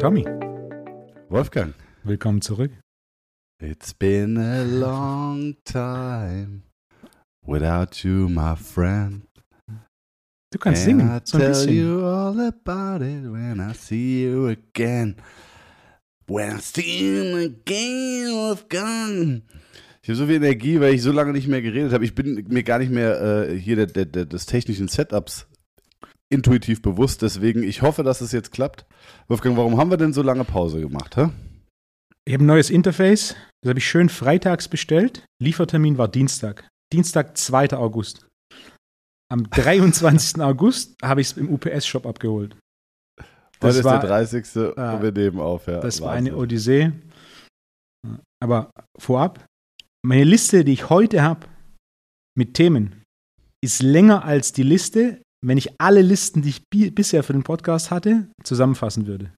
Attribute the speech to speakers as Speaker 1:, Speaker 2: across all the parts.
Speaker 1: Tommy,
Speaker 2: Wolfgang.
Speaker 1: willkommen zurück.
Speaker 2: It's been a long time without you, my friend.
Speaker 1: Du kannst
Speaker 2: And
Speaker 1: singen, so
Speaker 2: tell
Speaker 1: bisschen.
Speaker 2: you all about it when I see you again. When I see you again, Wolfgang. Ich habe so viel Energie, weil ich so lange nicht mehr geredet habe. Ich bin mir gar nicht mehr äh, hier der, der, der, des technischen Setups intuitiv bewusst. Deswegen, ich hoffe, dass es jetzt klappt. Wolfgang, warum haben wir denn so lange Pause gemacht? Hä?
Speaker 1: Ich habe ein neues Interface, das habe ich schön freitags bestellt. Liefertermin war Dienstag. Dienstag, 2. August. Am 23. August habe ich es im UPS-Shop abgeholt.
Speaker 2: Heute ist
Speaker 1: war-
Speaker 2: der 30.
Speaker 1: Ah,
Speaker 2: wir nehmen auf. Ja.
Speaker 1: Das war
Speaker 2: Wahnsinn.
Speaker 1: eine Odyssee. Aber vorab, meine Liste, die ich heute habe mit Themen, ist länger als die Liste, wenn ich alle Listen, die ich bi bisher für den Podcast hatte, zusammenfassen würde.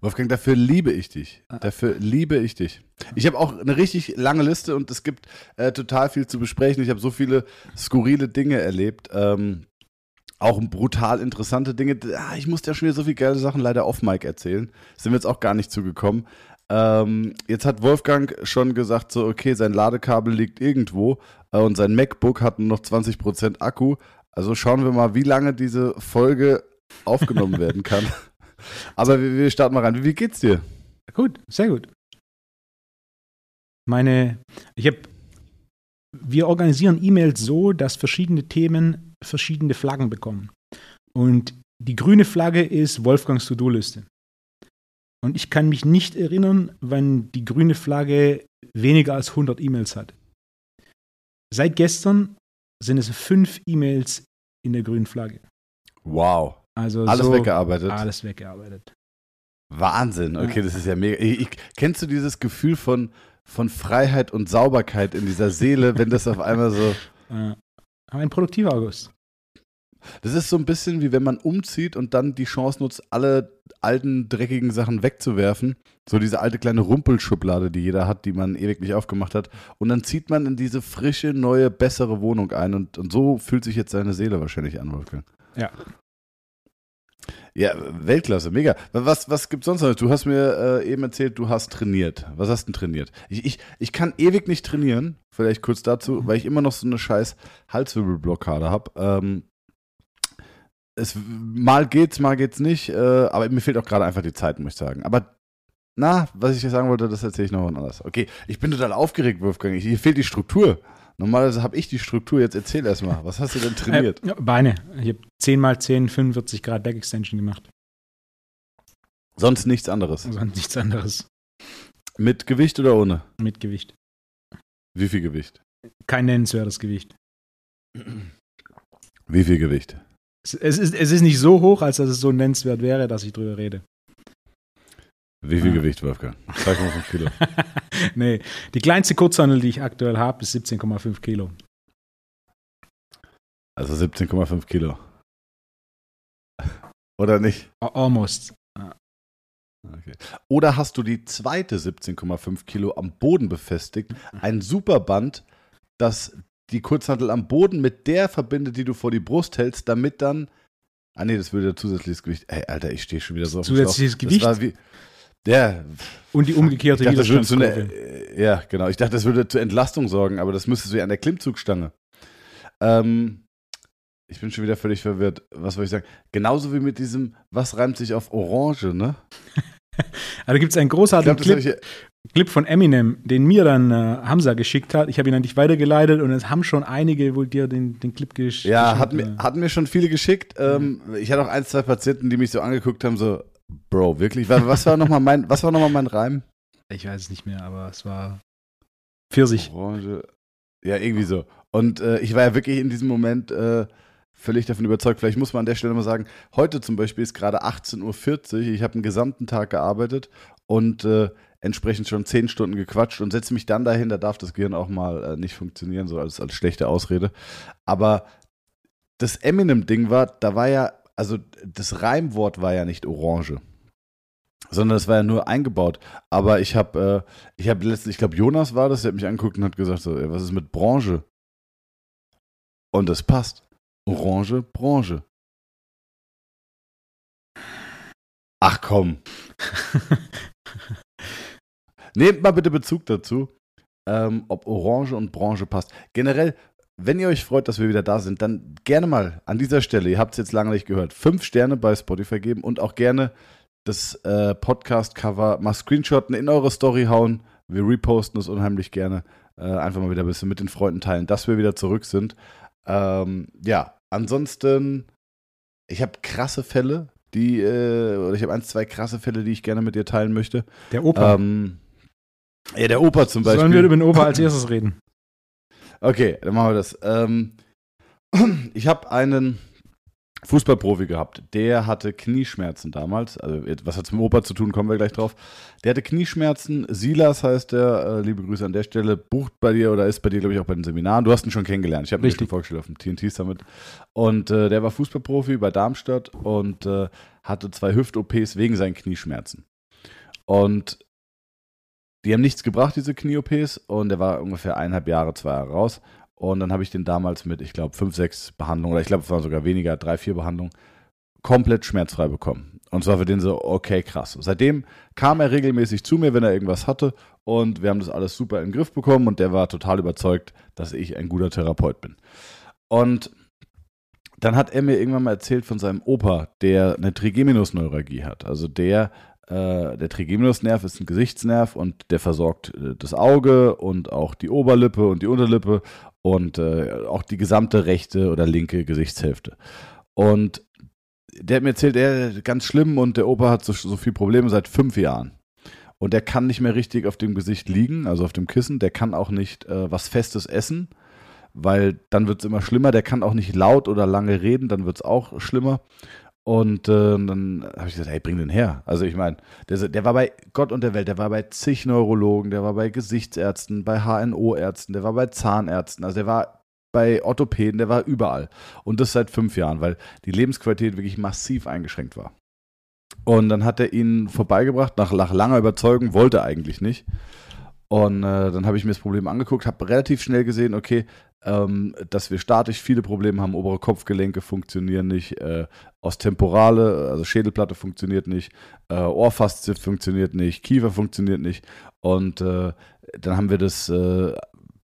Speaker 2: Wolfgang, dafür liebe ich dich.
Speaker 1: Ah.
Speaker 2: Dafür liebe ich dich. Ich habe auch eine richtig lange Liste und es gibt äh, total viel zu besprechen. Ich habe so viele skurrile Dinge erlebt. Ähm, auch brutal interessante Dinge. Ah, ich musste ja schon wieder so viele geile Sachen leider off Mic erzählen. Sind wir jetzt auch gar nicht zugekommen. Ähm, jetzt hat Wolfgang schon gesagt, so, okay, sein Ladekabel liegt irgendwo äh, und sein MacBook hat nur noch 20% Akku. Also schauen wir mal, wie lange diese Folge aufgenommen werden kann. Aber wir, wir starten mal rein. Wie, wie geht's dir?
Speaker 1: Gut, sehr gut. Meine, ich habe, wir organisieren E-Mails so, dass verschiedene Themen verschiedene Flaggen bekommen. Und die grüne Flagge ist Wolfgangs To-Do-Liste. Und ich kann mich nicht erinnern, wann die grüne Flagge weniger als 100 E-Mails hat. Seit gestern sind es fünf E-Mails in der grünen Flagge.
Speaker 2: Wow.
Speaker 1: Also
Speaker 2: Alles
Speaker 1: so
Speaker 2: weggearbeitet.
Speaker 1: Alles weggearbeitet.
Speaker 2: Wahnsinn. Okay,
Speaker 1: Ja.
Speaker 2: das ist ja mega. Ich, ich, kennst du dieses Gefühl von, von Freiheit und Sauberkeit in dieser Seele, wenn das auf einmal so.
Speaker 1: Ein produktiver August.
Speaker 2: Das ist so ein bisschen wie wenn man umzieht und dann die Chance nutzt, alle alten, dreckigen Sachen wegzuwerfen. So diese alte kleine Rumpelschublade, die jeder hat, die man ewig nicht aufgemacht hat. Und dann zieht man in diese frische, neue, bessere Wohnung ein. Und, und so fühlt sich jetzt seine Seele wahrscheinlich an, Wolfgang.
Speaker 1: Ja.
Speaker 2: Ja, Weltklasse, mega. Was, was gibt's sonst noch? Du hast mir äh, eben erzählt, du hast trainiert. Was hast du denn trainiert? Ich, ich, ich kann ewig nicht trainieren, vielleicht kurz dazu, weil ich immer noch so eine scheiß Halswirbelblockade habe. Ähm, es, mal geht's, mal geht's nicht, äh, aber mir fehlt auch gerade einfach die Zeit, muss ich sagen. Aber na, was ich dir sagen wollte, das erzähle ich noch anders. Okay, ich bin total aufgeregt, Wolfgang. Ich, hier fehlt die Struktur. Normalerweise habe ich die Struktur. Jetzt erzähl erst mal. Was hast du denn trainiert?
Speaker 1: Äh, Beine. Ich habe 10 mal 10, 45 Grad Back Extension gemacht.
Speaker 2: Sonst nichts anderes.
Speaker 1: Sonst nichts anderes.
Speaker 2: Mit Gewicht oder ohne?
Speaker 1: Mit Gewicht.
Speaker 2: Wie viel Gewicht?
Speaker 1: Kein nennenswertes Gewicht.
Speaker 2: Wie viel Gewicht?
Speaker 1: Es, es, ist, es ist nicht so hoch, als dass es so nennenswert wäre, dass ich drüber rede.
Speaker 2: Wie viel
Speaker 1: Ah.
Speaker 2: Gewicht, Wolfgang? 2,5 Kilo.
Speaker 1: nee, die kleinste Kurzhandel, die ich aktuell habe, ist 17,5 Kilo.
Speaker 2: Also 17,5 Kilo. Oder nicht?
Speaker 1: Almost.
Speaker 2: Okay. Oder hast du die zweite 17,5 Kilo am Boden befestigt? Ein Superband, das die Kurzhantel am Boden mit der verbindet, die du vor die Brust hältst, damit dann. Ah, nee, das würde zusätzliches Gewicht. Ey, Alter, ich stehe schon wieder so auf dem
Speaker 1: Zusätzliches. Gewicht
Speaker 2: wie, ja,
Speaker 1: und die umgekehrte
Speaker 2: dachte,
Speaker 1: Widerstandskurve.
Speaker 2: äh, ja, genau. Ich dachte, das würde zur Entlastung sorgen, aber das müsstest du ja an der Klimmzugstange. Ähm, ich bin schon wieder völlig verwirrt. Was wollte ich sagen? Genauso wie mit diesem, was reimt sich auf Orange, ne?
Speaker 1: Also gibt es einen großartigen
Speaker 2: glaube, das
Speaker 1: Clip,
Speaker 2: ich.
Speaker 1: Clip von Eminem, den mir dann äh, Hamza geschickt hat. Ich habe ihn an dich weitergeleitet und es haben schon einige wohl dir den, den Clip gesch
Speaker 2: Ja,
Speaker 1: geschickt.
Speaker 2: hat mir, hatten mir schon viele geschickt. Ähm, ich hatte auch ein, zwei Patienten, die mich so angeguckt haben, so, Bro, wirklich? Was, was war nochmal mein, was war noch mal mein Reim?
Speaker 1: Ich weiß es nicht mehr, aber es war Pfirsich.
Speaker 2: Orange. Ja, irgendwie so. Und äh, ich war ja wirklich in diesem Moment äh, völlig davon überzeugt. Vielleicht muss man an der Stelle mal sagen, heute zum Beispiel ist gerade 18.40 Uhr. Ich habe den gesamten Tag gearbeitet und äh, entsprechend schon 10 Stunden gequatscht und setze mich dann dahin. Da darf das Gehirn auch mal äh, nicht funktionieren, so als, als schlechte Ausrede. Aber das Eminem-Ding war, da war ja, also das Reimwort war ja nicht Orange. Sondern das war ja nur eingebaut. Aber ich habe, äh, ich habe letztens, ich glaube, Jonas war das, der hat mich angeguckt und hat gesagt, so, ey, was ist mit Branche? Und das passt. Orange, Branche. Ach komm. Nehmt mal bitte Bezug dazu, ähm, ob Orange und Branche passt. Generell, wenn ihr euch freut, dass wir wieder da sind, dann gerne mal an dieser Stelle, ihr habt es jetzt lange nicht gehört, fünf Sterne bei Spotify geben und auch gerne das äh, Podcast-Cover mal screenshotten, in eure Story hauen. Wir reposten es unheimlich gerne. Äh, einfach mal wieder ein bisschen mit den Freunden teilen, dass wir wieder zurück sind. Ähm, ja, ansonsten, ich habe krasse Fälle, die, äh, oder ich habe ein, zwei krasse Fälle, die ich gerne mit dir teilen möchte.
Speaker 1: Der Opa.
Speaker 2: Ähm, ja, der Opa zum Beispiel.
Speaker 1: Sollen wir über den Opa als erstes reden?
Speaker 2: Okay, dann machen wir das. Ähm, ich habe einen Fußballprofi gehabt, der hatte Knieschmerzen damals. Also, was hat es mit dem Opa zu tun, kommen wir gleich drauf. Der hatte Knieschmerzen. Silas heißt der, äh, liebe Grüße an der Stelle, bucht bei dir oder ist bei dir, glaube ich, auch bei den Seminaren. Du hast ihn schon kennengelernt. Ich habe ihn schon vorgestellt auf dem TNT Summit. Und äh, der war Fußballprofi bei Darmstadt und äh, hatte zwei Hüft-OPs wegen seinen Knieschmerzen. Und die haben nichts gebracht, diese Knie-OPs. Und er war ungefähr eineinhalb Jahre, zwei Jahre raus. Und dann habe ich den damals mit, ich glaube, fünf, sechs Behandlungen, oder ich glaube, es waren sogar weniger, drei, vier Behandlungen, komplett schmerzfrei bekommen. Und zwar für den so, okay, krass. Seitdem kam er regelmäßig zu mir, wenn er irgendwas hatte. Und wir haben das alles super in den Griff bekommen. Und der war total überzeugt, dass ich ein guter Therapeut bin. Und dann hat er mir irgendwann mal erzählt von seinem Opa, der eine Trigeminusneuralgie hat. Also der äh, der Trigeminusnerv ist ein Gesichtsnerv und der versorgt äh, das Auge und auch die Oberlippe und die Unterlippe und äh, auch die gesamte rechte oder linke Gesichtshälfte. Und der hat mir erzählt, er ganz schlimm und der Opa hat so, so viele Probleme seit fünf Jahren. Und der kann nicht mehr richtig auf dem Gesicht liegen, also auf dem Kissen. Der kann auch nicht äh, was Festes essen, weil dann wird es immer schlimmer. Der kann auch nicht laut oder lange reden, dann wird es auch schlimmer. Und äh, dann habe ich gesagt, hey, bring den her. Also ich meine, der, der, war bei Gott und der Welt, der war bei zig Neurologen, der war bei Gesichtsärzten, bei HNO-Ärzten, der war bei Zahnärzten, also der war bei Orthopäden, der war überall. Und das seit fünf Jahren, weil die Lebensqualität wirklich massiv eingeschränkt war. Und dann hat er ihn vorbeigebracht, nach, nach langer Überzeugung, wollte eigentlich nicht. Und äh, dann habe ich mir das Problem angeguckt, habe relativ schnell gesehen, okay, ähm, dass wir statisch viele Probleme haben. Obere Kopfgelenke funktionieren nicht, äh, Ostemporale, also Schädelplatte funktioniert nicht, äh, Ohrfaszie funktioniert nicht, Kiefer funktioniert nicht. Und äh, dann haben wir das. Äh,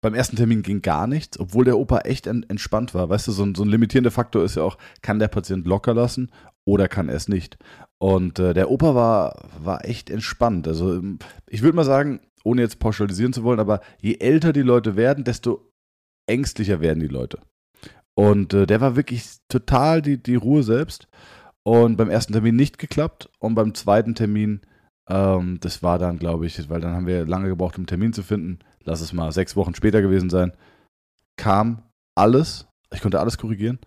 Speaker 2: beim ersten Termin ging gar nichts, obwohl der Opa echt entspannt war. Weißt du, so ein, so ein limitierender Faktor ist ja auch, kann der Patient locker lassen oder kann er es nicht? Und äh, der Opa war, war echt entspannt. Also ich würde mal sagen, ohne jetzt pauschalisieren zu wollen, aber je älter die Leute werden, desto ängstlicher werden die Leute. Und äh, der war wirklich total die, die Ruhe selbst. Und beim ersten Termin nicht geklappt. Und beim zweiten Termin, ähm, das war dann, glaube ich, weil dann haben wir lange gebraucht, um einen Termin zu finden. Lass es mal sechs Wochen später gewesen sein. Kam alles. Ich konnte alles korrigieren.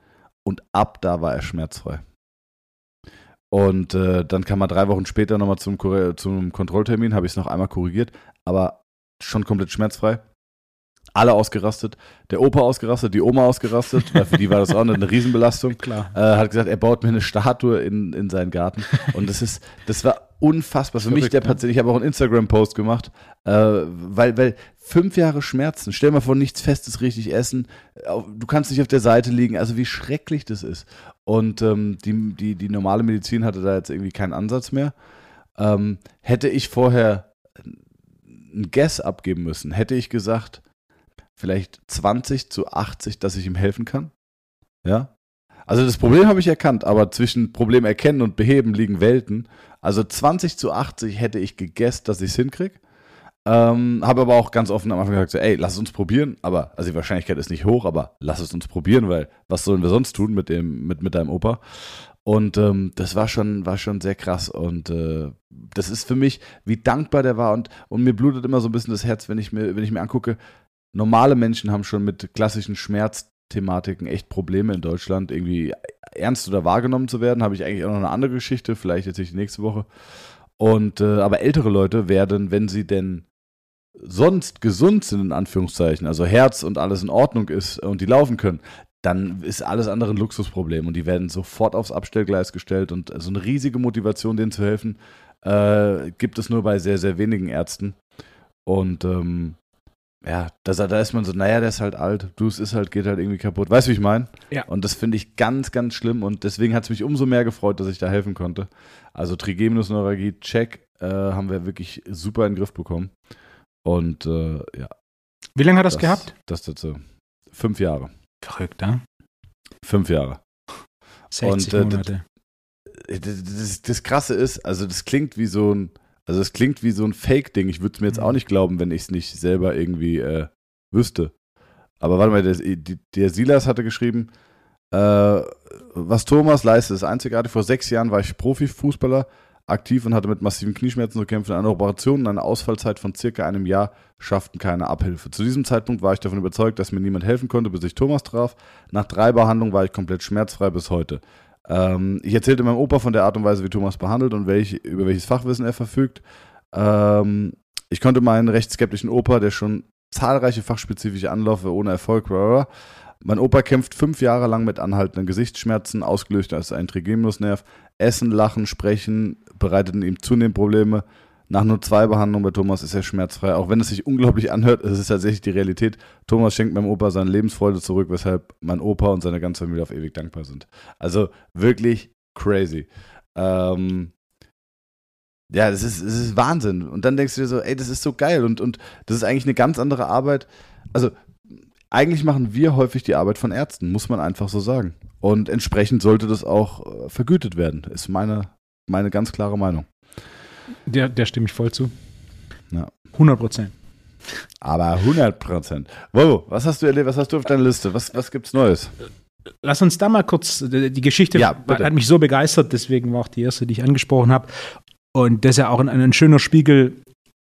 Speaker 2: Und ab da war er schmerzfrei. Und äh, dann kam er drei Wochen später nochmal zum, zum Kontrolltermin, habe ich es noch einmal korrigiert, aber schon komplett schmerzfrei alle ausgerastet. Der Opa ausgerastet, die Oma ausgerastet, weil für die war das auch eine Riesenbelastung.
Speaker 1: Klar.
Speaker 2: Äh, hat gesagt, er baut mir eine Statue in, in seinen Garten. Und das ist, das war unfassbar. Für Verrückt, mich der ne? Patient, ich habe auch einen Instagram-Post gemacht, äh, weil, weil fünf Jahre Schmerzen, stell mal vor, nichts Festes richtig essen, du kannst nicht auf der Seite liegen, also wie schrecklich das ist. Und ähm, die, die, die normale Medizin hatte da jetzt irgendwie keinen Ansatz mehr. Ähm, hätte ich vorher ein Guess abgeben müssen, hätte ich gesagt, vielleicht 20 zu 80, dass ich ihm helfen kann. Ja. Also das Problem habe ich erkannt, aber zwischen Problem erkennen und beheben liegen Welten. Also 20 zu 80 hätte ich gegessen, dass ich es hinkriege. Ähm, habe aber auch ganz offen am Anfang gesagt, so, ey, lass es uns probieren. Aber, also die Wahrscheinlichkeit ist nicht hoch, aber lass es uns probieren, weil was sollen wir sonst tun mit dem, mit, mit deinem Opa? Und ähm, das war schon, war schon sehr krass. Und äh, das ist für mich, wie dankbar der war. Und, und mir blutet immer so ein bisschen das Herz, wenn ich mir, wenn ich mir angucke, normale Menschen haben schon mit klassischen Schmerzthematiken echt Probleme in Deutschland, irgendwie ernst oder wahrgenommen zu werden. Habe ich eigentlich auch noch eine andere Geschichte, vielleicht jetzt nicht nächste Woche. Und äh, aber ältere Leute werden, wenn sie denn sonst gesund sind, in Anführungszeichen, also Herz und alles in Ordnung ist und die laufen können, dann ist alles andere ein Luxusproblem und die werden sofort aufs Abstellgleis gestellt und so eine riesige Motivation, denen zu helfen, äh, gibt es nur bei sehr, sehr wenigen Ärzten. Und ähm, ja, da, da ist man so, naja, der ist halt alt, du, es ist halt, geht halt irgendwie kaputt. Weißt du, wie ich meine?
Speaker 1: Ja.
Speaker 2: Und das finde ich ganz, ganz schlimm und deswegen hat es mich umso mehr gefreut, dass ich da helfen konnte. Also Trigeminusneuralgie, check, äh, haben wir wirklich super in den Griff bekommen. Und äh, ja.
Speaker 1: Wie lange hat das, das gehabt?
Speaker 2: Das dazu. Fünf Jahre.
Speaker 1: Verrückt, ja?
Speaker 2: Fünf Jahre.
Speaker 1: 60 und, äh, Monate.
Speaker 2: Das, das, das Krasse ist, also das klingt wie so ein also es klingt wie so ein Fake-Ding. Ich würde es mir jetzt auch mhm. nicht glauben, wenn ich es nicht selber irgendwie äh, wüsste. Aber warte mal, der, der Silas hatte geschrieben, äh, was Thomas leistet, ist einzigartig. Vor sechs Jahren war ich Profifußballer, aktiv und hatte mit massiven Knieschmerzen zu kämpfen. Eine Operation und eine Ausfallzeit von circa einem Jahr schafften keine Abhilfe. Zu diesem Zeitpunkt war ich davon überzeugt, dass mir niemand helfen konnte, bis ich Thomas traf. Nach drei Behandlungen war ich komplett schmerzfrei bis heute. Ähm, ich erzählte meinem Opa von der Art und Weise, wie Thomas behandelt und welch, über welches Fachwissen er verfügt. Ähm, ich konnte meinen recht skeptischen Opa, der schon zahlreiche fachspezifische Anläufe ohne Erfolg war, mein Opa kämpft fünf Jahre lang mit anhaltenden Gesichtsschmerzen, ausgelöst als ein Trigeminusnerv. Essen, Lachen, Sprechen bereiteten ihm zunehmend Probleme. Nach nur zwei Behandlungen bei Thomas ist er schmerzfrei. Auch wenn es sich unglaublich anhört, es ist tatsächlich die Realität. Thomas schenkt meinem Opa seine Lebensfreude zurück, weshalb mein Opa und seine ganze Familie auf ewig dankbar sind. Also wirklich crazy. Ähm, ja, das ist, das ist Wahnsinn. Und dann denkst du dir so, ey, das ist so geil. Und, und das ist eigentlich eine ganz andere Arbeit. Also, eigentlich machen wir häufig die Arbeit von Ärzten, muss man einfach so sagen. Und entsprechend sollte das auch äh, vergütet werden, ist meine, meine ganz klare Meinung.
Speaker 1: Der, der stimme ich voll zu.
Speaker 2: Ja.
Speaker 1: 100 Prozent.
Speaker 2: Aber 100 Prozent. Wow, was hast du erlebt? Was hast du auf deiner Liste? Was, was gibt's Neues?
Speaker 1: Lass uns da mal kurz, die Geschichte
Speaker 2: ja,
Speaker 1: hat mich so begeistert, deswegen war auch die erste, die ich angesprochen habe. Und das ist ja auch ein, ein schöner Spiegel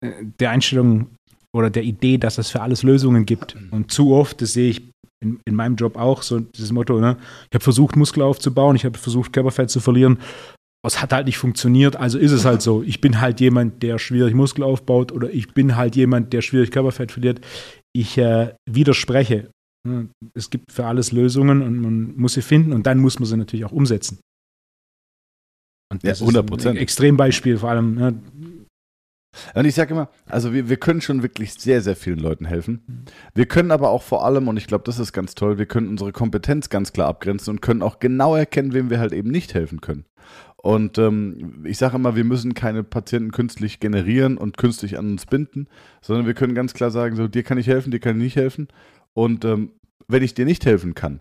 Speaker 1: äh, der Einstellung oder der Idee, dass es für alles Lösungen gibt. Und zu oft, das sehe ich in, in meinem Job auch, so dieses Motto, ne? ich habe versucht, Muskel aufzubauen, ich habe versucht, Körperfett zu verlieren es hat halt nicht funktioniert, also ist es halt so. Ich bin halt jemand, der schwierig Muskel aufbaut oder ich bin halt jemand, der schwierig Körperfett verliert. Ich äh, widerspreche. Es gibt für alles Lösungen und man muss sie finden und dann muss man sie natürlich auch umsetzen.
Speaker 2: Und das ja, 100 Prozent.
Speaker 1: Ein Extrembeispiel vor allem. Ne?
Speaker 2: Und ich sage immer, also wir, wir können schon wirklich sehr, sehr vielen Leuten helfen. Wir können aber auch vor allem, und ich glaube, das ist ganz toll, wir können unsere Kompetenz ganz klar abgrenzen und können auch genau erkennen, wem wir halt eben nicht helfen können. Und ähm, ich sage immer, wir müssen keine Patienten künstlich generieren und künstlich an uns binden, sondern wir können ganz klar sagen, so dir kann ich helfen, dir kann ich nicht helfen. Und ähm, wenn ich dir nicht helfen kann,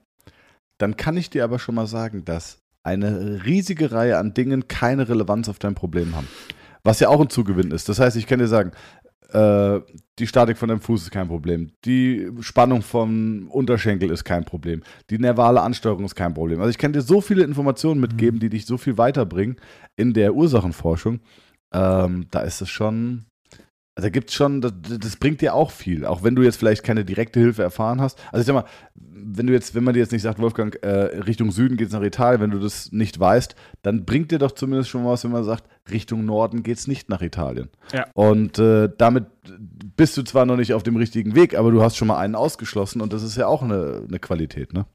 Speaker 2: dann kann ich dir aber schon mal sagen, dass eine riesige Reihe an Dingen keine Relevanz auf dein Problem haben. Was ja auch ein Zugewinn ist. Das heißt, ich kann dir sagen, äh, die Statik von deinem Fuß ist kein Problem. Die Spannung vom Unterschenkel ist kein Problem. Die nervale Ansteuerung ist kein Problem. Also ich kann dir so viele Informationen mitgeben, mhm. die dich so viel weiterbringen in der Ursachenforschung. Ähm, da ist es schon, also da gibt es schon, das, das, bringt dir auch viel, auch wenn du jetzt vielleicht keine direkte Hilfe erfahren hast. Also ich sag mal, wenn du jetzt, wenn man dir jetzt nicht sagt, Wolfgang, äh, Richtung Süden geht es nach Italien, wenn du das nicht weißt, dann bringt dir doch zumindest schon was, wenn man sagt, Richtung Norden geht es nicht nach Italien.
Speaker 1: Ja.
Speaker 2: Und äh, damit bist du zwar noch nicht auf dem richtigen Weg, aber du hast schon mal einen ausgeschlossen und das ist ja auch eine, eine Qualität, ne?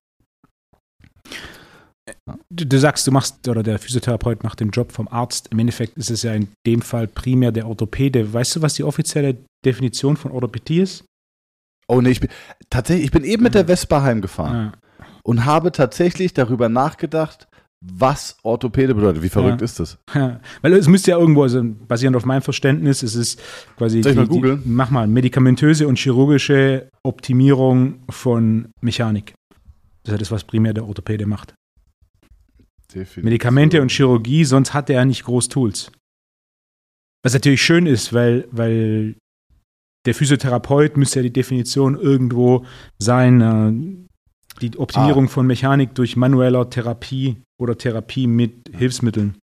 Speaker 1: Du, du, sagst, du machst, oder der Physiotherapeut macht den Job vom Arzt. Im Endeffekt ist es ja in dem Fall primär der Orthopäde. Weißt du, was die offizielle Definition von Orthopädie ist?
Speaker 2: Oh nee, ich bin tatsächlich, ich bin eben mit der Vespa heimgefahren ja. und habe tatsächlich darüber nachgedacht, was Orthopäde bedeutet. Wie verrückt
Speaker 1: ja.
Speaker 2: ist das?
Speaker 1: Ja. Weil es müsste ja irgendwo, also basierend auf meinem Verständnis, es ist quasi.
Speaker 2: Soll ich die, mal googeln?
Speaker 1: Mach mal, medikamentöse und chirurgische Optimierung von Mechanik. Das ist ja das, was primär der Orthopäde macht. Definitiv. Medikamente und Chirurgie, sonst hat er ja nicht groß Tools. Was natürlich schön ist, weil, weil der Physiotherapeut müsste ja die Definition irgendwo sein, äh, die Optimierung ah. von Mechanik durch manueller Therapie oder Therapie mit Hilfsmitteln.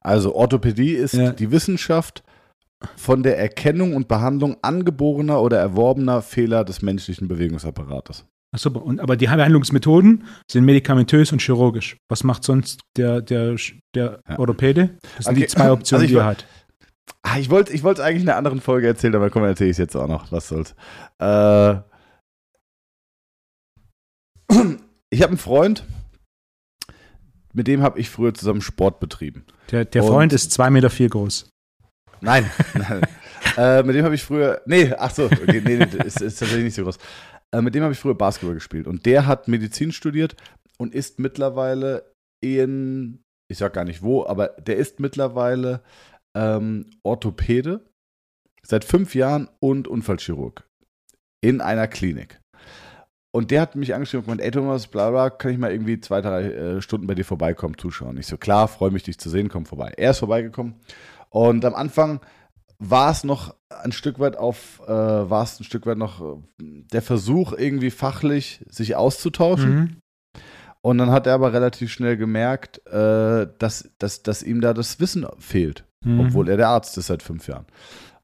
Speaker 2: Also Orthopädie ist ja. die Wissenschaft von der Erkennung und Behandlung angeborener oder erworbener Fehler des menschlichen Bewegungsapparates.
Speaker 1: Ach super. Und, aber die Behandlungsmethoden sind medikamentös und chirurgisch. Was macht sonst der, der, der ja. Orthopäde? Das sind okay. die zwei Optionen, also die er hat.
Speaker 2: Ah, ich wollte ich wollt eigentlich in einer anderen Folge erzählen, aber komm, erzähle ich es jetzt auch noch. Was soll's. Äh, ich habe einen Freund, mit dem habe ich früher zusammen Sport betrieben.
Speaker 1: Der, der Freund ist zwei Meter vier groß.
Speaker 2: Nein, nein. äh, mit dem habe ich früher. Nee, ach so, okay, nee, nee ist, ist tatsächlich nicht so groß. Äh, mit dem habe ich früher Basketball gespielt. Und der hat Medizin studiert und ist mittlerweile in, ich sag gar nicht wo, aber der ist mittlerweile ähm, Orthopäde seit fünf Jahren und Unfallchirurg in einer Klinik. Und der hat mich angeschrieben und gemeint, ey Thomas, bla bla, kann ich mal irgendwie zwei, drei äh, Stunden bei dir vorbeikommen, zuschauen? Ich so, klar, freue mich, dich zu sehen, komm vorbei. Er ist vorbeigekommen und am Anfang war es noch ein Stück weit auf, äh, war es ein Stück weit noch äh, der Versuch, irgendwie fachlich sich auszutauschen. Mhm. Und dann hat er aber relativ schnell gemerkt, äh, dass, dass, dass ihm da das Wissen fehlt, mhm. obwohl er der Arzt ist seit fünf Jahren.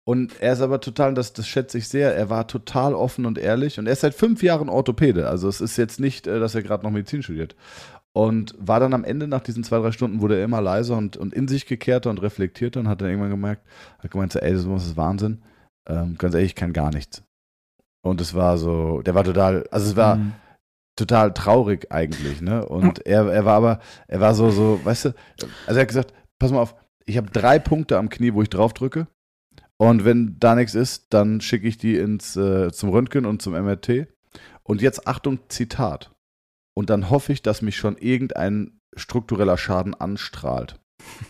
Speaker 2: Und er ist aber total, das, das schätze ich sehr, er war total offen und ehrlich und er ist seit fünf Jahren Orthopäde. Also es ist jetzt nicht, äh, dass er gerade noch Medizin studiert. Und war dann am Ende, nach diesen zwei, drei Stunden, wurde er immer leiser und, und in sich gekehrter und reflektierter und hat dann irgendwann gemerkt, hat gemeint, so, ey, das ist Wahnsinn. Ähm, ganz ehrlich, ich kann gar nichts. Und es war so, der war total, also es war mhm. total traurig eigentlich, ne? Und er, er war aber, er war so, so, weißt du, also er hat gesagt, pass mal auf, ich habe drei Punkte am Knie, wo ich drauf drücke. Und wenn da nichts ist, dann schicke ich die ins, äh, zum Röntgen und zum MRT. Und jetzt Achtung, Zitat und dann hoffe ich, dass mich schon irgendein struktureller Schaden anstrahlt.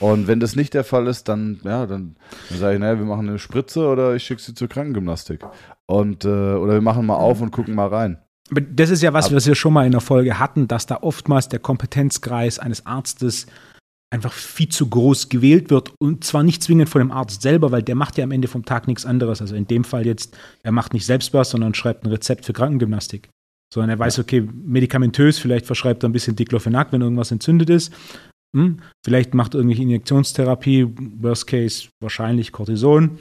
Speaker 2: Und wenn das nicht der Fall ist, dann, ja, dann, dann sage ich, naja, wir machen eine Spritze oder ich schicke sie zur Krankengymnastik. Und, äh, oder wir machen mal auf und gucken mal rein.
Speaker 1: Das ist ja was, was wir schon mal in der Folge hatten, dass da oftmals der Kompetenzkreis eines Arztes einfach viel zu groß gewählt wird und zwar nicht zwingend von dem Arzt selber, weil der macht ja am Ende vom Tag nichts anderes. Also in dem Fall jetzt, er macht nicht selbst was, sondern schreibt ein Rezept für Krankengymnastik. Sondern er weiß, okay, medikamentös, vielleicht verschreibt er ein bisschen Diclofenac, wenn irgendwas entzündet ist. Hm, vielleicht macht er irgendwelche Injektionstherapie, Worst Case wahrscheinlich Cortison.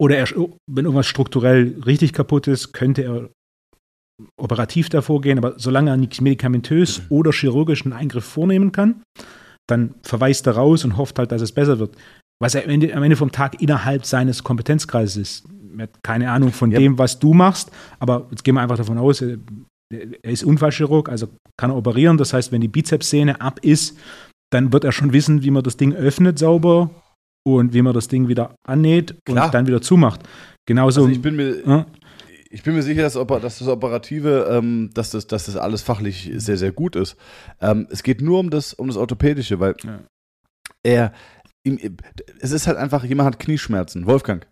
Speaker 1: Oder er, wenn irgendwas strukturell richtig kaputt ist, könnte er operativ davor gehen, aber solange er nichts medikamentös mhm. oder chirurgischen Eingriff vornehmen kann, dann verweist er raus und hofft halt, dass es besser wird. Was er am Ende, am Ende vom Tag innerhalb seines Kompetenzkreises ist keine Ahnung von ja. dem, was du machst, aber jetzt gehen wir einfach davon aus, er ist Unfallchirurg, also kann er operieren. Das heißt, wenn die Bizepssehne ab ist, dann wird er schon wissen, wie man das Ding öffnet sauber und wie man das Ding wieder annäht Klar. und dann wieder zumacht. Genauso.
Speaker 2: Also ich bin mir, äh? ich bin mir sicher, dass, dass das Operative, ähm, dass, das, dass das alles fachlich sehr, sehr gut ist. Ähm, es geht nur um das, um das Orthopädische, weil ja. er, ihm, es ist halt einfach, jemand hat Knieschmerzen. Wolfgang,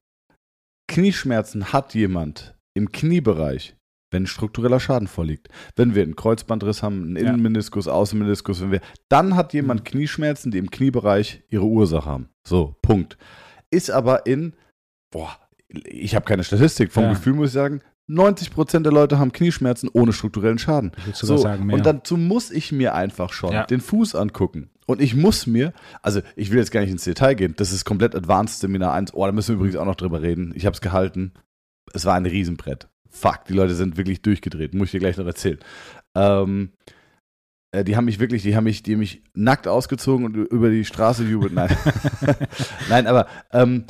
Speaker 2: Knieschmerzen hat jemand im Kniebereich, wenn struktureller Schaden vorliegt, wenn wir einen Kreuzbandriss haben, einen Innenmeniskus, Außenmeniskus, wenn wir, dann hat jemand mhm. Knieschmerzen, die im Kniebereich ihre Ursache haben. So, Punkt. Ist aber in, boah, ich habe keine Statistik, vom ja. Gefühl muss ich sagen, 90% der Leute haben Knieschmerzen ohne strukturellen Schaden. So, sagen, und dazu muss ich mir einfach schon ja. den Fuß angucken. Und ich muss mir, also ich will jetzt gar nicht ins Detail gehen, das ist komplett Advanced Seminar 1. Oh, da müssen wir übrigens auch noch drüber reden. Ich habe es gehalten. Es war ein Riesenbrett. Fuck, die Leute sind wirklich durchgedreht. Muss ich dir gleich noch erzählen. Ähm, äh, die haben mich wirklich, die haben mich, die haben mich nackt ausgezogen und über die Straße jubelt. Nein. Nein, aber ähm,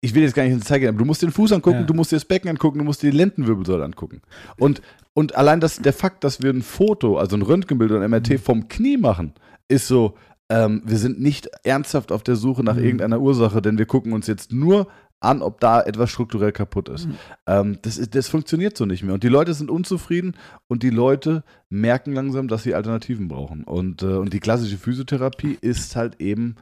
Speaker 2: ich will jetzt gar nicht ins Detail gehen, aber du musst den Fuß angucken, ja. du musst dir das Becken angucken, du musst dir die Lendenwirbelsäule angucken. Und, und allein das, der Fakt, dass wir ein Foto, also ein Röntgenbild oder ein MRT mhm. vom Knie machen, ist so, ähm, wir sind nicht ernsthaft auf der Suche nach mhm. irgendeiner Ursache, denn wir gucken uns jetzt nur an, ob da etwas strukturell kaputt ist. Mhm. Ähm, das, ist. das funktioniert so nicht mehr. Und die Leute sind unzufrieden und die Leute merken langsam, dass sie Alternativen brauchen. Und, äh, und die klassische Physiotherapie ist halt eben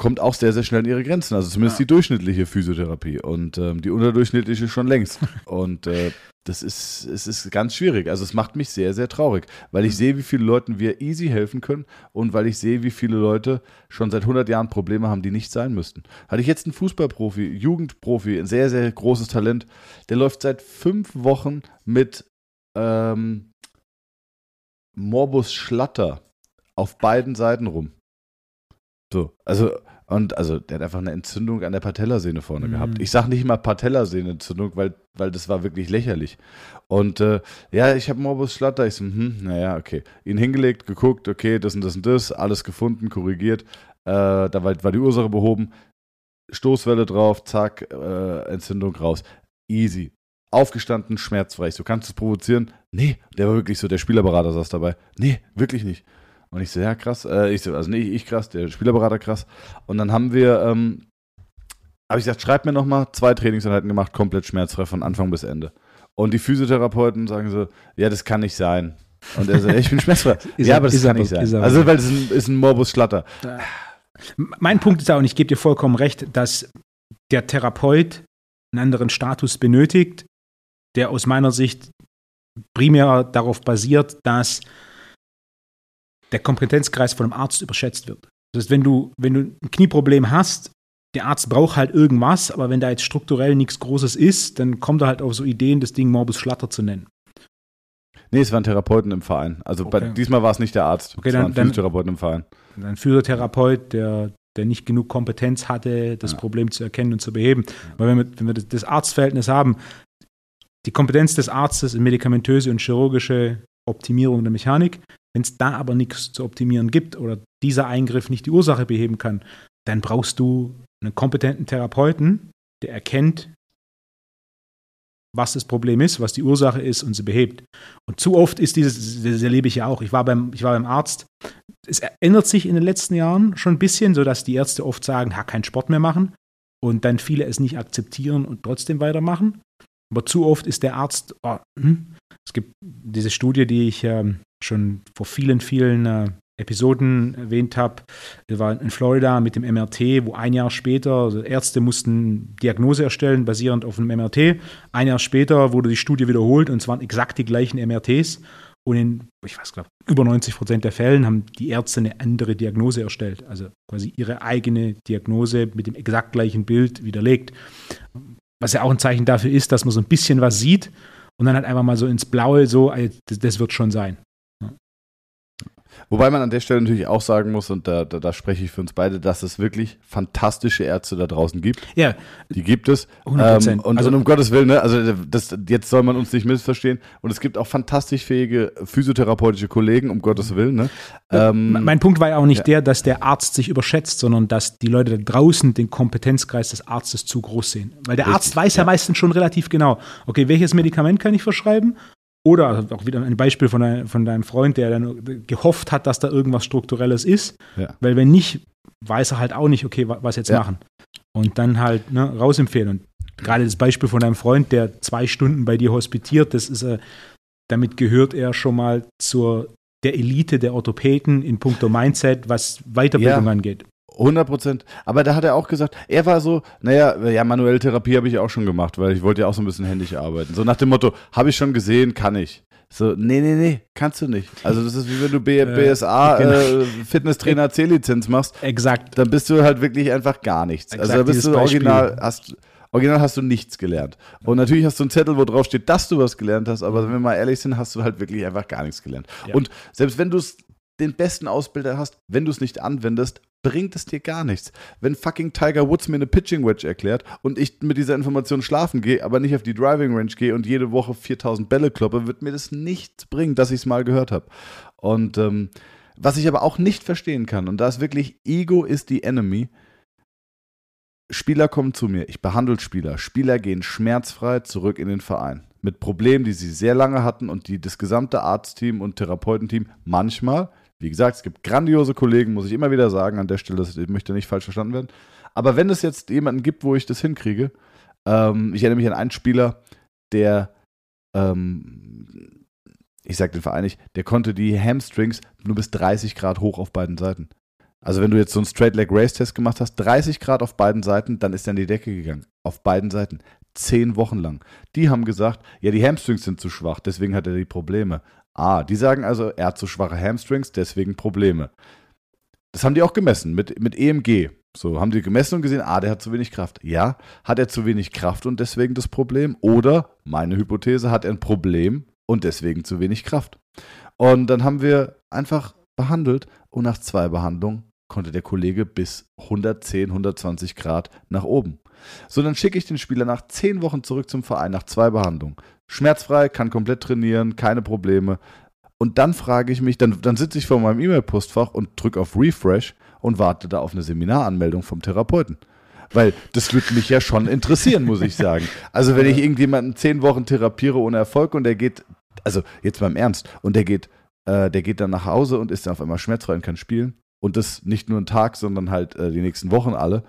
Speaker 2: kommt auch sehr, sehr schnell an ihre Grenzen. Also zumindest ja. die durchschnittliche Physiotherapie und ähm, die unterdurchschnittliche schon längst. Und äh, das ist, es ist ganz schwierig. Also es macht mich sehr, sehr traurig, weil ich mhm. sehe, wie viele Leuten wir easy helfen können und weil ich sehe, wie viele Leute schon seit 100 Jahren Probleme haben, die nicht sein müssten. Hatte ich jetzt einen Fußballprofi, Jugendprofi, ein sehr, sehr großes Talent, der läuft seit fünf Wochen mit ähm, Morbus Schlatter auf beiden Seiten rum. So, also und also der hat einfach eine Entzündung an der Patellasehne vorne mhm. gehabt. Ich sage nicht mal Patellasehnenentzündung, weil, weil das war wirklich lächerlich. Und äh, ja, ich habe Morbus Schlatter. Ich so, hm, naja, okay. Ihn hingelegt, geguckt, okay, das und das und das, alles gefunden, korrigiert. Äh, da war, war, die Ursache behoben. Stoßwelle drauf, zack, äh, Entzündung raus. Easy. Aufgestanden, schmerzfrei. So, kannst du es provozieren? Nee, der war wirklich so, der Spielerberater saß dabei. Nee, wirklich nicht. Und ich so, ja, krass. Äh, ich so, also nee, ich krass, der Spielerberater krass. Und dann haben wir, ähm, habe ich gesagt, schreib mir nochmal, zwei Trainingseinheiten gemacht, komplett schmerzfrei von Anfang bis Ende. Und die Physiotherapeuten sagen so, ja, das kann nicht sein. Und er sagt, ich bin schmerzfrei. ja, aber das kann nicht sein. Also, weil es ein, ist ein Morbus Schlatter.
Speaker 1: Mein Punkt ist auch, und ich gebe dir vollkommen recht, dass der Therapeut einen anderen Status benötigt, der aus meiner Sicht primär darauf basiert, dass der Kompetenzkreis von einem Arzt überschätzt wird. Das heißt, wenn du, wenn du ein Knieproblem hast, der Arzt braucht halt irgendwas, aber wenn da jetzt strukturell nichts Großes ist, dann kommt er halt auf so Ideen, das Ding Morbus Schlatter zu nennen.
Speaker 2: Nee, es waren Therapeuten im Verein. Also okay. bei, diesmal war es nicht der Arzt.
Speaker 1: Okay, es dann, waren Physiotherapeuten im Verein. Ein Physiotherapeut, der, der nicht genug Kompetenz hatte, das ja. Problem zu erkennen und zu beheben. Weil wenn wir, wenn wir das, das Arztverhältnis haben, die Kompetenz des Arztes in medikamentöse und chirurgische Optimierung der Mechanik. Wenn es da aber nichts zu optimieren gibt oder dieser Eingriff nicht die Ursache beheben kann, dann brauchst du einen kompetenten Therapeuten, der erkennt, was das Problem ist, was die Ursache ist und sie behebt. Und zu oft ist dieses, das erlebe ich ja auch. Ich war beim, ich war beim Arzt. Es ändert sich in den letzten Jahren schon ein bisschen, sodass die Ärzte oft sagen, ha, keinen Sport mehr machen und dann viele es nicht akzeptieren und trotzdem weitermachen. Aber zu oft ist der Arzt, oh, hm. es gibt diese Studie, die ich äh, schon vor vielen, vielen äh, Episoden erwähnt habe, war in Florida mit dem MRT, wo ein Jahr später, also Ärzte mussten Diagnose erstellen, basierend auf dem MRT. Ein Jahr später wurde die Studie wiederholt und es waren exakt die gleichen MRTs. Und in, ich weiß glaube, über 90 Prozent der Fällen haben die Ärzte eine andere Diagnose erstellt. Also quasi ihre eigene Diagnose mit dem exakt gleichen Bild widerlegt. Was ja auch ein Zeichen dafür ist, dass man so ein bisschen was sieht und dann halt einfach mal so ins Blaue so, das wird schon sein.
Speaker 2: Wobei man an der Stelle natürlich auch sagen muss, und da, da, da, spreche ich für uns beide, dass es wirklich fantastische Ärzte da draußen gibt.
Speaker 1: Ja.
Speaker 2: Die gibt es. 100%. Ähm, und, also, und um Gottes Willen, ne, also das, jetzt soll man uns nicht missverstehen. Und es gibt auch fantastisch fähige physiotherapeutische Kollegen, um Gottes Willen. Ne?
Speaker 1: Ähm, mein Punkt war ja auch nicht ja. der, dass der Arzt sich überschätzt, sondern dass die Leute da draußen den Kompetenzkreis des Arztes zu groß sehen. Weil der Richtig, Arzt weiß ja, ja meistens schon relativ genau, okay, welches Medikament kann ich verschreiben oder auch wieder ein Beispiel von, dein, von deinem Freund, der dann gehofft hat, dass da irgendwas Strukturelles ist. Ja. Weil wenn nicht, weiß er halt auch nicht, okay, was jetzt ja. machen. Und dann halt ne, rausempfehlen. Und gerade das Beispiel von deinem Freund, der zwei Stunden bei dir hospitiert, das ist, äh, damit gehört er schon mal zur der Elite der Orthopäden in puncto Mindset, was Weiterbildung ja. angeht.
Speaker 2: 100 Prozent. Aber da hat er auch gesagt, er war so, naja, ja, manuelle Therapie habe ich auch schon gemacht, weil ich wollte ja auch so ein bisschen händisch arbeiten. So nach dem Motto, habe ich schon gesehen, kann ich. So, nee, nee, nee, kannst du nicht. Also das ist wie wenn du B BSA äh, genau. äh, Fitnesstrainer C-Lizenz machst.
Speaker 1: Exakt.
Speaker 2: Dann bist du halt wirklich einfach gar nichts. Exakt, also da bist du original, hast, original hast du nichts gelernt. Und natürlich hast du einen Zettel, wo drauf steht, dass du was gelernt hast, aber wenn wir mal ehrlich sind, hast du halt wirklich einfach gar nichts gelernt. Ja. Und selbst wenn du es den besten Ausbilder hast, wenn du es nicht anwendest, bringt es dir gar nichts. Wenn fucking Tiger Woods mir eine Pitching Wedge erklärt und ich mit dieser Information schlafen gehe, aber nicht auf die Driving Range gehe und jede Woche 4000 Bälle kloppe, wird mir das nichts bringen, dass ich es mal gehört habe. Und ähm, was ich aber auch nicht verstehen kann, und da ist wirklich Ego ist die Enemy. Spieler kommen zu mir, ich behandle Spieler. Spieler gehen schmerzfrei zurück in den Verein. Mit Problemen, die sie sehr lange hatten und die das gesamte Arztteam und Therapeutenteam manchmal wie gesagt, es gibt grandiose Kollegen, muss ich immer wieder sagen an der Stelle, das möchte nicht falsch verstanden werden. Aber wenn es jetzt jemanden gibt, wo ich das hinkriege, ähm, ich erinnere mich an einen Spieler, der, ähm, ich sage den Verein nicht, der konnte die Hamstrings nur bis 30 Grad hoch auf beiden Seiten. Also wenn du jetzt so einen Straight Leg Race Test gemacht hast, 30 Grad auf beiden Seiten, dann ist er in die Decke gegangen. Auf beiden Seiten. Zehn Wochen lang. Die haben gesagt, ja, die Hamstrings sind zu schwach, deswegen hat er die Probleme. Ah, die sagen also, er hat zu schwache Hamstrings, deswegen Probleme. Das haben die auch gemessen mit, mit EMG. So, haben die gemessen und gesehen, ah, der hat zu wenig Kraft. Ja, hat er zu wenig Kraft und deswegen das Problem? Oder, meine Hypothese, hat er ein Problem und deswegen zu wenig Kraft. Und dann haben wir einfach behandelt und nach zwei Behandlungen konnte der Kollege bis 110, 120 Grad nach oben. So, dann schicke ich den Spieler nach zehn Wochen zurück zum Verein, nach zwei Behandlungen. Schmerzfrei, kann komplett trainieren, keine Probleme. Und dann frage ich mich, dann, dann sitze ich vor meinem E-Mail-Postfach und drücke auf Refresh und warte da auf eine Seminaranmeldung vom Therapeuten. Weil das würde mich ja schon interessieren, muss ich sagen. Also wenn ich irgendjemanden zehn Wochen therapiere ohne Erfolg und der geht, also jetzt beim Ernst, und der geht, äh, der geht dann nach Hause und ist dann auf einmal schmerzfrei und kann spielen. Und das nicht nur einen Tag, sondern halt äh, die nächsten Wochen alle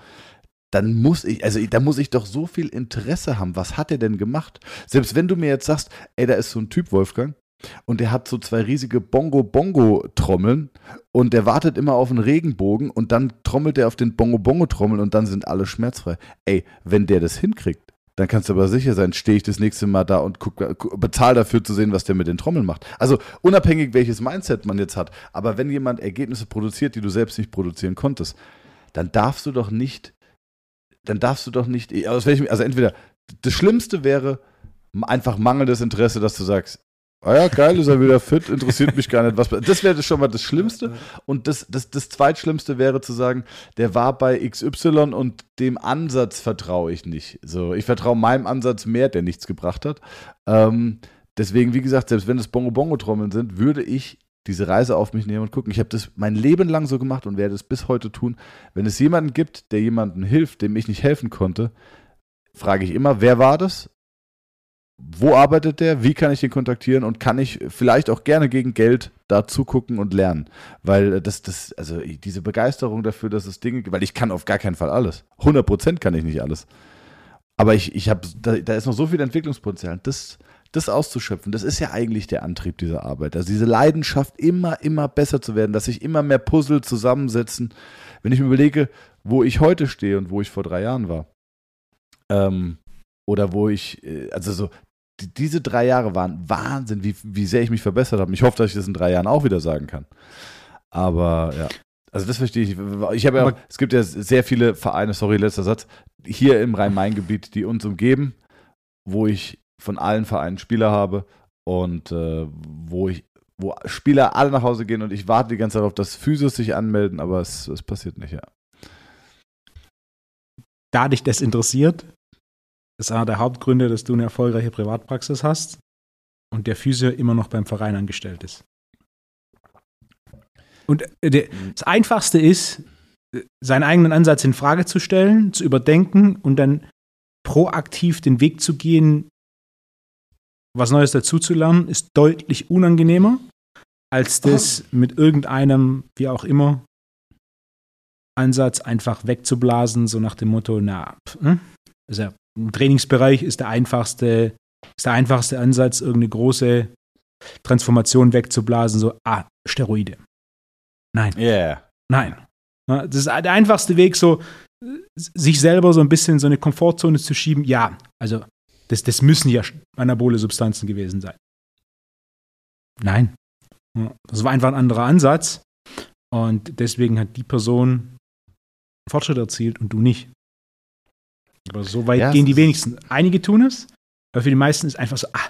Speaker 2: dann muss ich, also da muss ich doch so viel Interesse haben. Was hat er denn gemacht? Selbst wenn du mir jetzt sagst, ey, da ist so ein Typ, Wolfgang, und der hat so zwei riesige Bongo-Bongo-Trommeln und der wartet immer auf einen Regenbogen und dann trommelt er auf den Bongo-Bongo-Trommeln und dann sind alle schmerzfrei. Ey, wenn der das hinkriegt, dann kannst du aber sicher sein, stehe ich das nächste Mal da und bezahle dafür zu sehen, was der mit den Trommeln macht. Also unabhängig, welches Mindset man jetzt hat, aber wenn jemand Ergebnisse produziert, die du selbst nicht produzieren konntest, dann darfst du doch nicht dann darfst du doch nicht, aus welchem, also entweder das Schlimmste wäre einfach mangelndes Interesse, dass du sagst, ah ja, geil, ist er wieder fit, interessiert mich gar nicht. Was, das wäre schon mal das Schlimmste. Und das, das, das Zweitschlimmste wäre zu sagen, der war bei XY und dem Ansatz vertraue ich nicht. So, ich vertraue meinem Ansatz mehr, der nichts gebracht hat. Ähm, deswegen, wie gesagt, selbst wenn es Bongo-Bongo-Trommeln sind, würde ich diese Reise auf mich nehmen und gucken. Ich habe das mein Leben lang so gemacht und werde es bis heute tun. Wenn es jemanden gibt, der jemandem hilft, dem ich nicht helfen konnte, frage ich immer, wer war das? Wo arbeitet der? Wie kann ich ihn kontaktieren? Und kann ich vielleicht auch gerne gegen Geld da zugucken und lernen? Weil das, das, also diese Begeisterung dafür, dass es Dinge gibt, weil ich kann auf gar keinen Fall alles. 100% kann ich nicht alles. Aber ich, ich habe, da, da ist noch so viel Entwicklungspotenzial. Das, das auszuschöpfen, das ist ja eigentlich der Antrieb dieser Arbeit. Also diese Leidenschaft, immer, immer besser zu werden, dass sich immer mehr Puzzle zusammensetzen. Wenn ich mir überlege, wo ich heute stehe und wo ich vor drei Jahren war, ähm, oder wo ich, äh, also so, die, diese drei Jahre waren Wahnsinn, wie, wie sehr ich mich verbessert habe. Ich hoffe, dass ich das in drei Jahren auch wieder sagen kann. Aber ja. Also das verstehe ich. Ich habe ja, es gibt ja sehr viele Vereine, sorry, letzter Satz, hier im Rhein-Main-Gebiet, die uns umgeben, wo ich von allen Vereinen Spieler habe und äh, wo ich wo Spieler alle nach Hause gehen und ich warte die ganze Zeit darauf, dass Physios sich anmelden, aber es, es passiert nicht, ja.
Speaker 1: Da dich das interessiert, ist einer der Hauptgründe, dass du eine erfolgreiche Privatpraxis hast und der Physio immer noch beim Verein angestellt ist. Und äh, das Einfachste ist, seinen eigenen Ansatz in Frage zu stellen, zu überdenken und dann proaktiv den Weg zu gehen, was Neues dazuzulernen, ist deutlich unangenehmer, als das mit irgendeinem, wie auch immer, Ansatz einfach wegzublasen, so nach dem Motto, na, ne? also im Trainingsbereich ist der einfachste, ist der einfachste Ansatz, irgendeine große Transformation wegzublasen, so, ah, Steroide. Nein.
Speaker 2: Yeah.
Speaker 1: Nein. Das ist der einfachste Weg, so sich selber so ein bisschen in so eine Komfortzone zu schieben. Ja, also das, das müssen ja anabole Substanzen gewesen sein. Nein. Das war einfach ein anderer Ansatz. Und deswegen hat die Person Fortschritt erzielt und du nicht. Aber so weit ja, gehen die wenigsten. Einige tun es, aber für die meisten ist einfach so, ah.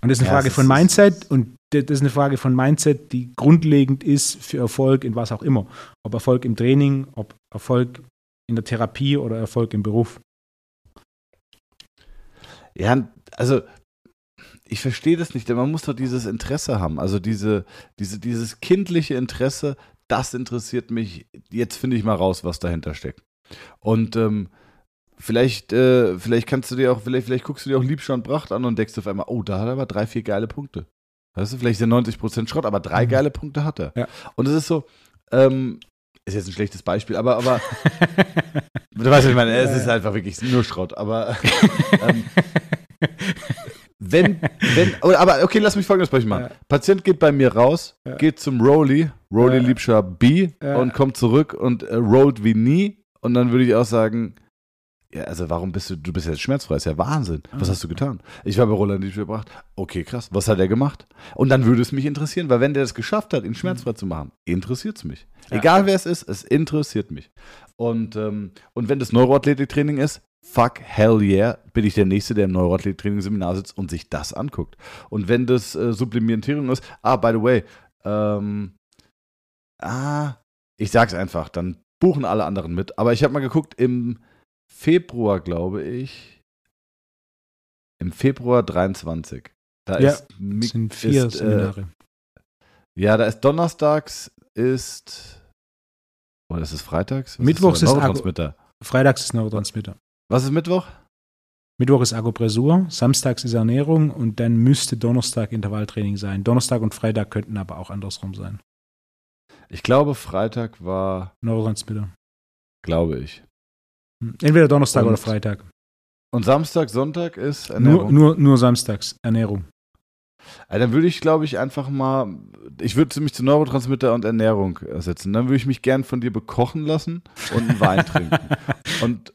Speaker 1: Und das ist eine ja, Frage von Mindset und das ist eine Frage von Mindset, die grundlegend ist für Erfolg in was auch immer. Ob Erfolg im Training, ob Erfolg in der Therapie oder Erfolg im Beruf.
Speaker 2: Ja, also ich verstehe das nicht, denn man muss doch dieses Interesse haben. Also diese, diese, dieses kindliche Interesse, das interessiert mich. Jetzt finde ich mal raus, was dahinter steckt. Und ähm, vielleicht, äh, vielleicht kannst du dir auch, vielleicht, vielleicht guckst du dir auch Liebschau Bracht an und denkst auf einmal, oh, da hat er aber drei, vier geile Punkte. Weißt du, vielleicht sind 90% Schrott, aber drei mhm. geile Punkte hat er. Ja. Und es ist so, ähm, ist jetzt ein schlechtes Beispiel, aber, aber du weißt, was ich meine, es ist einfach wirklich nur Schrott, aber ähm, wenn, wenn, aber okay, lass mich folgendes Beispiel machen. Ja. Patient geht bei mir raus, ja. geht zum Rolly, Rolly ja. Liebscher B und kommt zurück und äh, rollt wie nie und dann würde ich auch sagen, ja, also warum bist du, du bist jetzt schmerzfrei, ist ja Wahnsinn. Was hast du getan? Ich war bei Roland Liebscher gebracht. Okay, krass. Was hat er gemacht? Und dann würde es mich interessieren, weil wenn der es geschafft hat, ihn schmerzfrei zu machen, interessiert es mich. Egal wer es ist, es interessiert mich. Und, ähm, und wenn das Neuroathletiktraining ist, fuck, hell yeah, bin ich der Nächste, der im Neuroathletik-Training-Seminar sitzt und sich das anguckt. Und wenn das äh, Supplementierung ist, ah, by the way, ähm, ah, ich sag's einfach, dann buchen alle anderen mit. Aber ich habe mal geguckt, im Februar, glaube ich, im Februar 23. Da
Speaker 1: ja, ist, sind vier ist, äh, Seminare.
Speaker 2: Äh, ja, da ist donnerstags ist, oder ist es freitags?
Speaker 1: Was Mittwochs ist, ist Neurotransmitter. Freitags ist Neurotransmitter.
Speaker 2: Was ist Mittwoch?
Speaker 1: Mittwoch ist Agopressur, samstags ist Ernährung und dann müsste Donnerstag Intervalltraining sein. Donnerstag und Freitag könnten aber auch andersrum sein.
Speaker 2: Ich glaube, Freitag war.
Speaker 1: Neurotransmitter.
Speaker 2: glaube ich.
Speaker 1: Entweder Donnerstag
Speaker 2: Und-
Speaker 1: oder Freitag.
Speaker 2: Und Samstag, Sonntag ist
Speaker 1: Nur,
Speaker 2: Ernährung.
Speaker 1: nur, nur samstags Ernährung.
Speaker 2: Also dann würde ich, glaube ich, einfach mal, ich würde mich zu Neurotransmitter und Ernährung ersetzen. Dann würde ich mich gern von dir bekochen lassen und einen Wein trinken. Und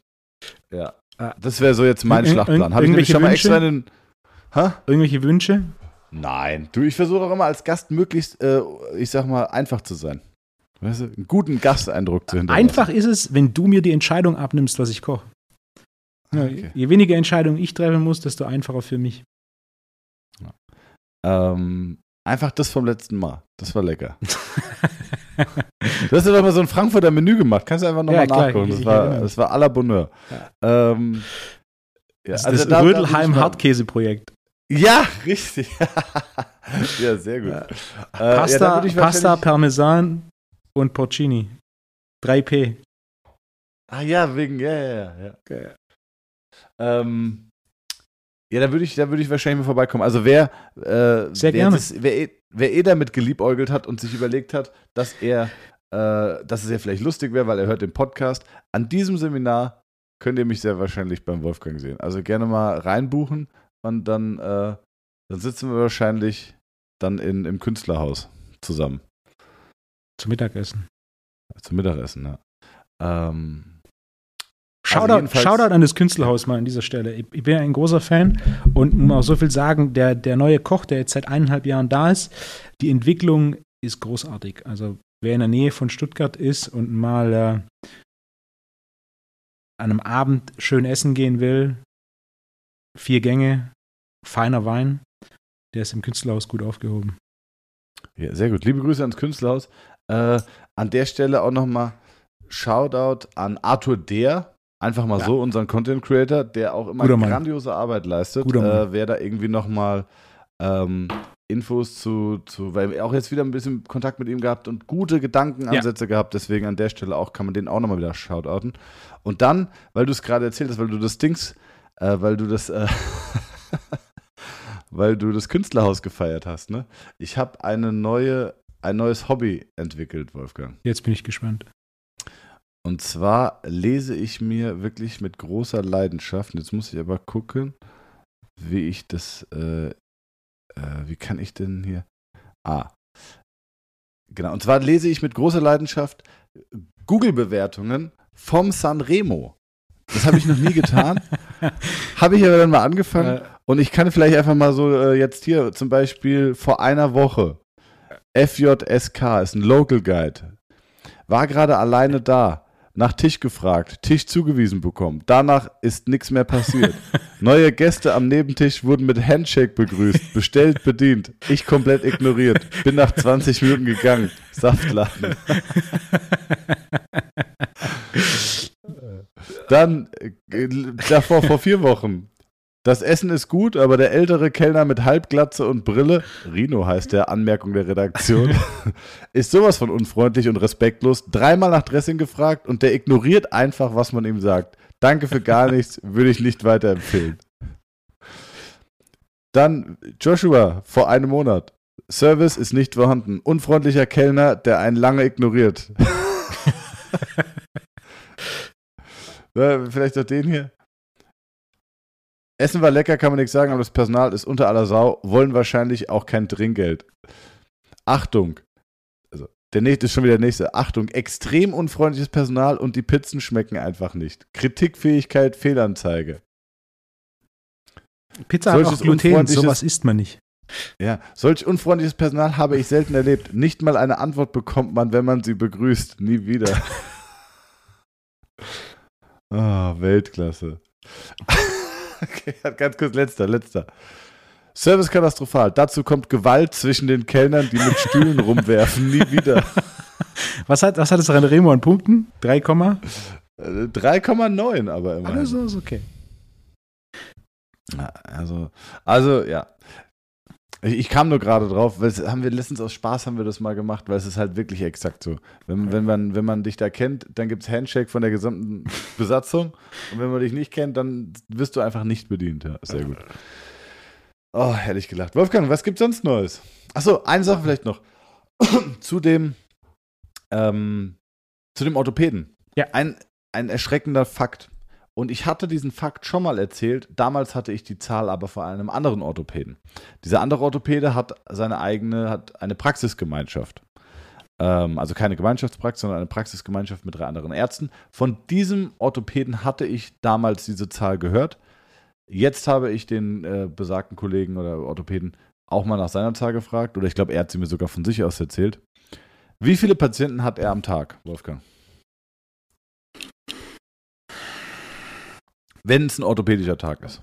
Speaker 2: ja,
Speaker 1: Ah.
Speaker 2: das wäre so jetzt mein
Speaker 1: Ir-
Speaker 2: Schlachtplan. Habe ich nämlich schon mal
Speaker 1: Wünsche?
Speaker 2: extra in den. Hä?
Speaker 1: Irgendwelche Wünsche?
Speaker 2: Nein, du, ich versuche auch immer als Gast möglichst, äh, ich sag mal, einfach zu sein. Weißt du, einen guten Gasteindruck zu hinterlassen.
Speaker 1: Einfach ist es, wenn du mir die Entscheidung abnimmst, was ich koche. Ja,
Speaker 2: Okay.
Speaker 1: Je weniger Entscheidungen ich treffen muss, desto einfacher für mich.
Speaker 2: Ähm, einfach das vom letzten Mal. Das war lecker. Du hast ja doch mal so ein Frankfurter Menü gemacht. Kannst du einfach nochmal
Speaker 1: Ja,
Speaker 2: nachgucken.
Speaker 1: ich-
Speaker 2: Das war, das war à la Bonheur. Ähm, ja,
Speaker 1: Das ist
Speaker 2: also
Speaker 1: das
Speaker 2: da- da bin ich
Speaker 1: Rödelheim
Speaker 2: mal-
Speaker 1: Hartkäse-Projekt.
Speaker 2: Ja, richtig. ja, sehr gut.
Speaker 1: Ja.
Speaker 2: Äh, ja,
Speaker 1: Pasta, Pasta, Parmesan und Porcini. 3P.
Speaker 2: Ah ja, wegen, ja, ja, ja. ja. Ähm, ja, da würde ich, da würde ich wahrscheinlich mal vorbeikommen. Also wer, äh,
Speaker 1: Sehr
Speaker 2: wer,
Speaker 1: gerne.
Speaker 2: Das, wer, eh- wer eh damit geliebäugelt hat und sich überlegt hat, dass er, äh, dass es ja vielleicht lustig wäre, weil er hört den Podcast, an diesem Seminar könnt ihr mich sehr wahrscheinlich beim Wolfgang sehen. Also gerne mal reinbuchen und dann, äh, dann sitzen wir wahrscheinlich dann in, im Künstlerhaus zusammen
Speaker 1: Zum Mittagessen.
Speaker 2: zum Mittagessen. Ja. Ähm,
Speaker 1: Shoutout,
Speaker 2: jedenfalls-
Speaker 1: Shoutout an das Künstlerhaus mal an dieser Stelle. Ich, ich bin ja ein großer Fan und muss auch so viel sagen, der, der neue Koch, der jetzt seit eineinhalb Jahren da ist, die Entwicklung ist großartig. Also wer in der Nähe von Stuttgart ist und mal äh, an einem Abend schön essen gehen will, vier Gänge, feiner Wein, der ist im Künstlerhaus gut aufgehoben.
Speaker 2: Ja, sehr gut. Liebe Grüße ans Künstlerhaus. Äh, an der Stelle auch nochmal Shoutout an Arthur Deer. Einfach mal
Speaker 1: Ja.
Speaker 2: so, unseren Content Creator, der auch immer grandiose Arbeit leistet. Äh, wer da irgendwie nochmal ähm, Infos zu, zu, weil wir auch jetzt wieder ein bisschen Kontakt mit ihm gehabt und gute Gedankenansätze gehabt. Deswegen an der Stelle auch kann man den auch nochmal wieder shoutouten. Und dann, weil du es gerade erzählt hast, weil du das Dings, äh, weil du das, äh, weil du das Künstlerhaus gefeiert hast, ne? Ich habe eine neue, ein neues Hobby entwickelt, Wolfgang.
Speaker 1: Jetzt bin ich gespannt.
Speaker 2: Und zwar lese ich mir wirklich mit großer Leidenschaft, jetzt muss ich aber gucken, wie ich das, äh, äh, wie kann ich denn hier, ah, genau, und zwar lese ich mit großer Leidenschaft Google-Bewertungen vom Sanremo. Das habe ich noch nie getan, habe ich aber dann mal angefangen
Speaker 1: Äh,
Speaker 2: und ich kann vielleicht einfach mal so äh, jetzt hier zum Beispiel vor einer Woche. FJSK ist ein Local Guide. War gerade alleine da. Nach Tisch gefragt, Tisch zugewiesen bekommen. Danach ist nichts mehr passiert. Neue Gäste am Nebentisch wurden mit Handshake begrüßt, bestellt, bedient. Ich komplett ignoriert. Bin nach 20 Minuten gegangen. Saftladen. Dann äh, davor vor vier Wochen. Das Essen ist gut, aber der ältere Kellner mit Halbglatze und Brille, Rino heißt der, Anmerkung der Redaktion, ist sowas von unfreundlich und respektlos. Dreimal nach Dressing gefragt und der ignoriert einfach, was man ihm sagt. Danke für gar nichts, würde ich nicht weiterempfehlen. Dann Joshua vor einem Monat. Service ist nicht vorhanden. Unfreundlicher Kellner, der einen lange ignoriert. Ja, Vielleicht auch den hier. Essen war lecker, kann man nichts sagen, aber das Personal ist unter aller Sau, wollen wahrscheinlich auch kein Trinkgeld. Achtung. Also, der nächste ist schon wieder der nächste. Achtung, extrem unfreundliches Personal und die Pizzen schmecken einfach nicht. Kritikfähigkeit, Fehlanzeige.
Speaker 1: Pizza hat
Speaker 2: Solches
Speaker 1: auch Gluten, sowas isst man nicht.
Speaker 2: Ja, solch unfreundliches Personal habe ich selten erlebt. Nicht mal eine Antwort bekommt man, wenn man sie begrüßt. Nie wieder. Ah, Weltklasse. Okay, ganz kurz, letzter, letzter. Service katastrophal. Dazu kommt Gewalt zwischen den Kellnern, die mit Stühlen rumwerfen. Nie wieder.
Speaker 1: Was hat, was hat das Remo an Punkten? 3,
Speaker 2: Äh, 3,9 aber immerhin.
Speaker 1: alles ist okay.
Speaker 2: Also, also ja. Ich, kam nur gerade drauf, weil es haben wir letztens aus Spaß haben wir das mal gemacht, weil es ist halt wirklich exakt so. Wenn, wenn, man, wenn man dich da kennt, dann gibt es Handshake von der gesamten Besatzung. Und wenn man dich nicht kennt, dann wirst du einfach nicht bedient. Ja, sehr gut. Oh, herrlich gelacht. Wolfgang, was gibt's sonst Neues? Achso, eine Sache vielleicht noch. zu dem, ähm, zu dem Orthopäden.
Speaker 1: Ja.
Speaker 2: Ein ein erschreckender Fakt. Und ich hatte diesen Fakt schon mal erzählt. Damals hatte ich die Zahl aber vor einem anderen Orthopäden. Dieser andere Orthopäde hat seine eigene, hat eine Praxisgemeinschaft. Ähm, also keine Gemeinschaftspraxis, sondern eine Praxisgemeinschaft mit drei anderen Ärzten. Von diesem Orthopäden hatte ich damals diese Zahl gehört. Jetzt habe ich den äh, besagten Kollegen oder Orthopäden auch mal nach seiner Zahl gefragt. Oder ich glaube, er hat sie mir sogar von sich aus erzählt. Wie viele Patienten hat er am Tag, Wolfgang? Wenn es ein orthopädischer Tag ist.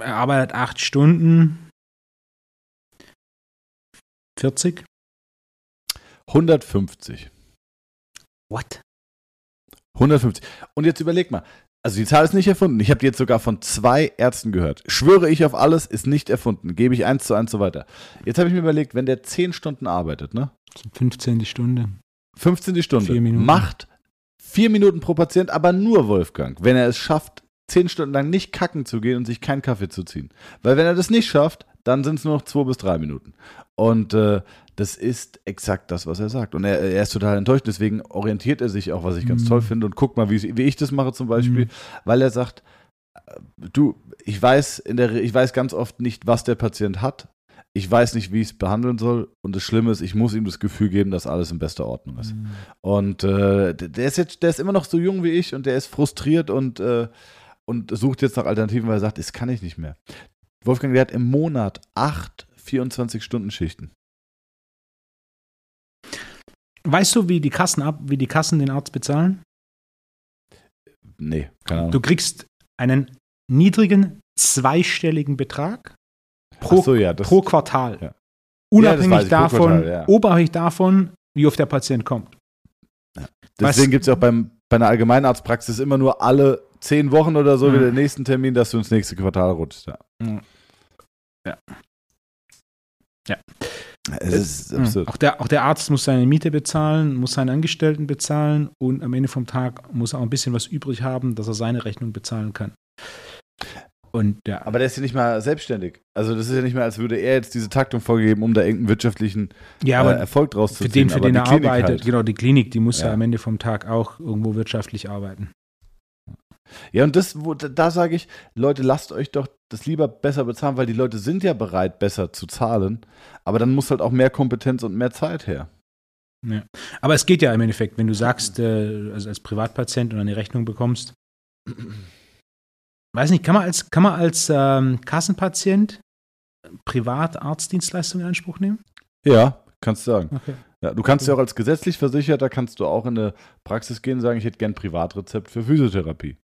Speaker 1: Er arbeitet acht Stunden. 40?
Speaker 2: 150.
Speaker 1: What?
Speaker 2: 150. Und jetzt überleg mal. Also die Zahl ist nicht erfunden. Ich habe die jetzt sogar von zwei Ärzten gehört. Schwöre ich auf alles, ist nicht erfunden. Gebe ich eins zu eins so weiter. Jetzt habe ich mir überlegt, wenn der 10 Stunden arbeitet, ne?
Speaker 1: 15 die Stunde.
Speaker 2: 15 die Stunde.
Speaker 1: Vier Minuten.
Speaker 2: Macht vier Minuten pro Patient, aber nur Wolfgang, wenn er es schafft, zehn Stunden lang nicht kacken zu gehen und sich keinen Kaffee zu ziehen. Weil wenn er das nicht schafft, dann sind es nur noch zwei bis drei Minuten. Und äh, das ist exakt das, was er sagt. Und er, er, ist total enttäuscht, deswegen orientiert er sich auch, was ich ganz
Speaker 1: Mhm.
Speaker 2: toll finde. Und guck mal, wie, wie ich das mache zum Beispiel,
Speaker 1: Mhm.
Speaker 2: weil er sagt, äh, du, ich weiß, in der, ich weiß ganz oft nicht, was der Patient hat. Ich weiß nicht, wie ich es behandeln soll. Und das Schlimme ist, ich muss ihm das Gefühl geben, dass alles in bester Ordnung ist.
Speaker 1: Mhm.
Speaker 2: Und äh, der ist jetzt, der ist immer noch so jung wie ich und der ist frustriert und, äh, und sucht jetzt nach Alternativen, weil er sagt, das kann ich nicht mehr. Wolfgang, der hat im Monat acht 24-Stunden-Schichten.
Speaker 1: Weißt du, wie die Kassen ab, wie die Kassen den Arzt bezahlen?
Speaker 2: Nee, keine Ahnung.
Speaker 1: Du kriegst einen niedrigen zweistelligen Betrag pro,
Speaker 2: so, ja,
Speaker 1: pro Quartal.
Speaker 2: ja.
Speaker 1: Unabhängig
Speaker 2: ich,
Speaker 1: davon,
Speaker 2: Quartal,
Speaker 1: unabhängig davon, wie oft der Patient kommt.
Speaker 2: deswegen gibt es ja auch beim, bei einer Allgemeinarztpraxis immer nur alle zehn Wochen oder so
Speaker 1: Mhm.
Speaker 2: wieder den nächsten Termin, dass du ins nächste Quartal rutschst. Ja.
Speaker 1: Ja. Ja.
Speaker 2: Es ist
Speaker 1: Mhm.
Speaker 2: absurd.
Speaker 1: Auch, der, auch der Arzt muss seine Miete bezahlen, muss seine Angestellten bezahlen und am Ende vom Tag muss er auch ein bisschen was übrig haben, dass er seine Rechnung bezahlen kann. Und ja,
Speaker 2: Aber der ist ja nicht mal selbstständig. Also das ist ja nicht mehr, als würde er jetzt diese Taktung vorgeben, um da irgendeinen wirtschaftlichen
Speaker 1: ja
Speaker 2: äh, Erfolg draus zu
Speaker 1: für
Speaker 2: ziehen.
Speaker 1: den, für
Speaker 2: Aber
Speaker 1: den er
Speaker 2: Klinik
Speaker 1: arbeitet,
Speaker 2: halt.
Speaker 1: genau, die Klinik, die muss ja.
Speaker 2: Ja.
Speaker 1: am Ende vom Tag auch irgendwo wirtschaftlich arbeiten.
Speaker 2: Ja, und das, wo, da, sage ich, Leute, lasst euch doch das lieber besser bezahlen, weil die Leute sind ja bereit, besser zu zahlen. Aber dann muss halt auch mehr Kompetenz und mehr Zeit her.
Speaker 1: Aber es geht ja im Endeffekt, wenn du sagst, äh, also als Privatpatient und eine Rechnung bekommst, weiß nicht, kann man als, kann man als ähm, Kassenpatient Privatarztdienstleistungen in Anspruch nehmen?
Speaker 2: Ja, kannst du sagen.
Speaker 1: Okay.
Speaker 2: Ja, du kannst ja auch als gesetzlich Versicherter, kannst du auch in eine Praxis gehen und sagen, ich hätte gern ein Privatrezept für Physiotherapie.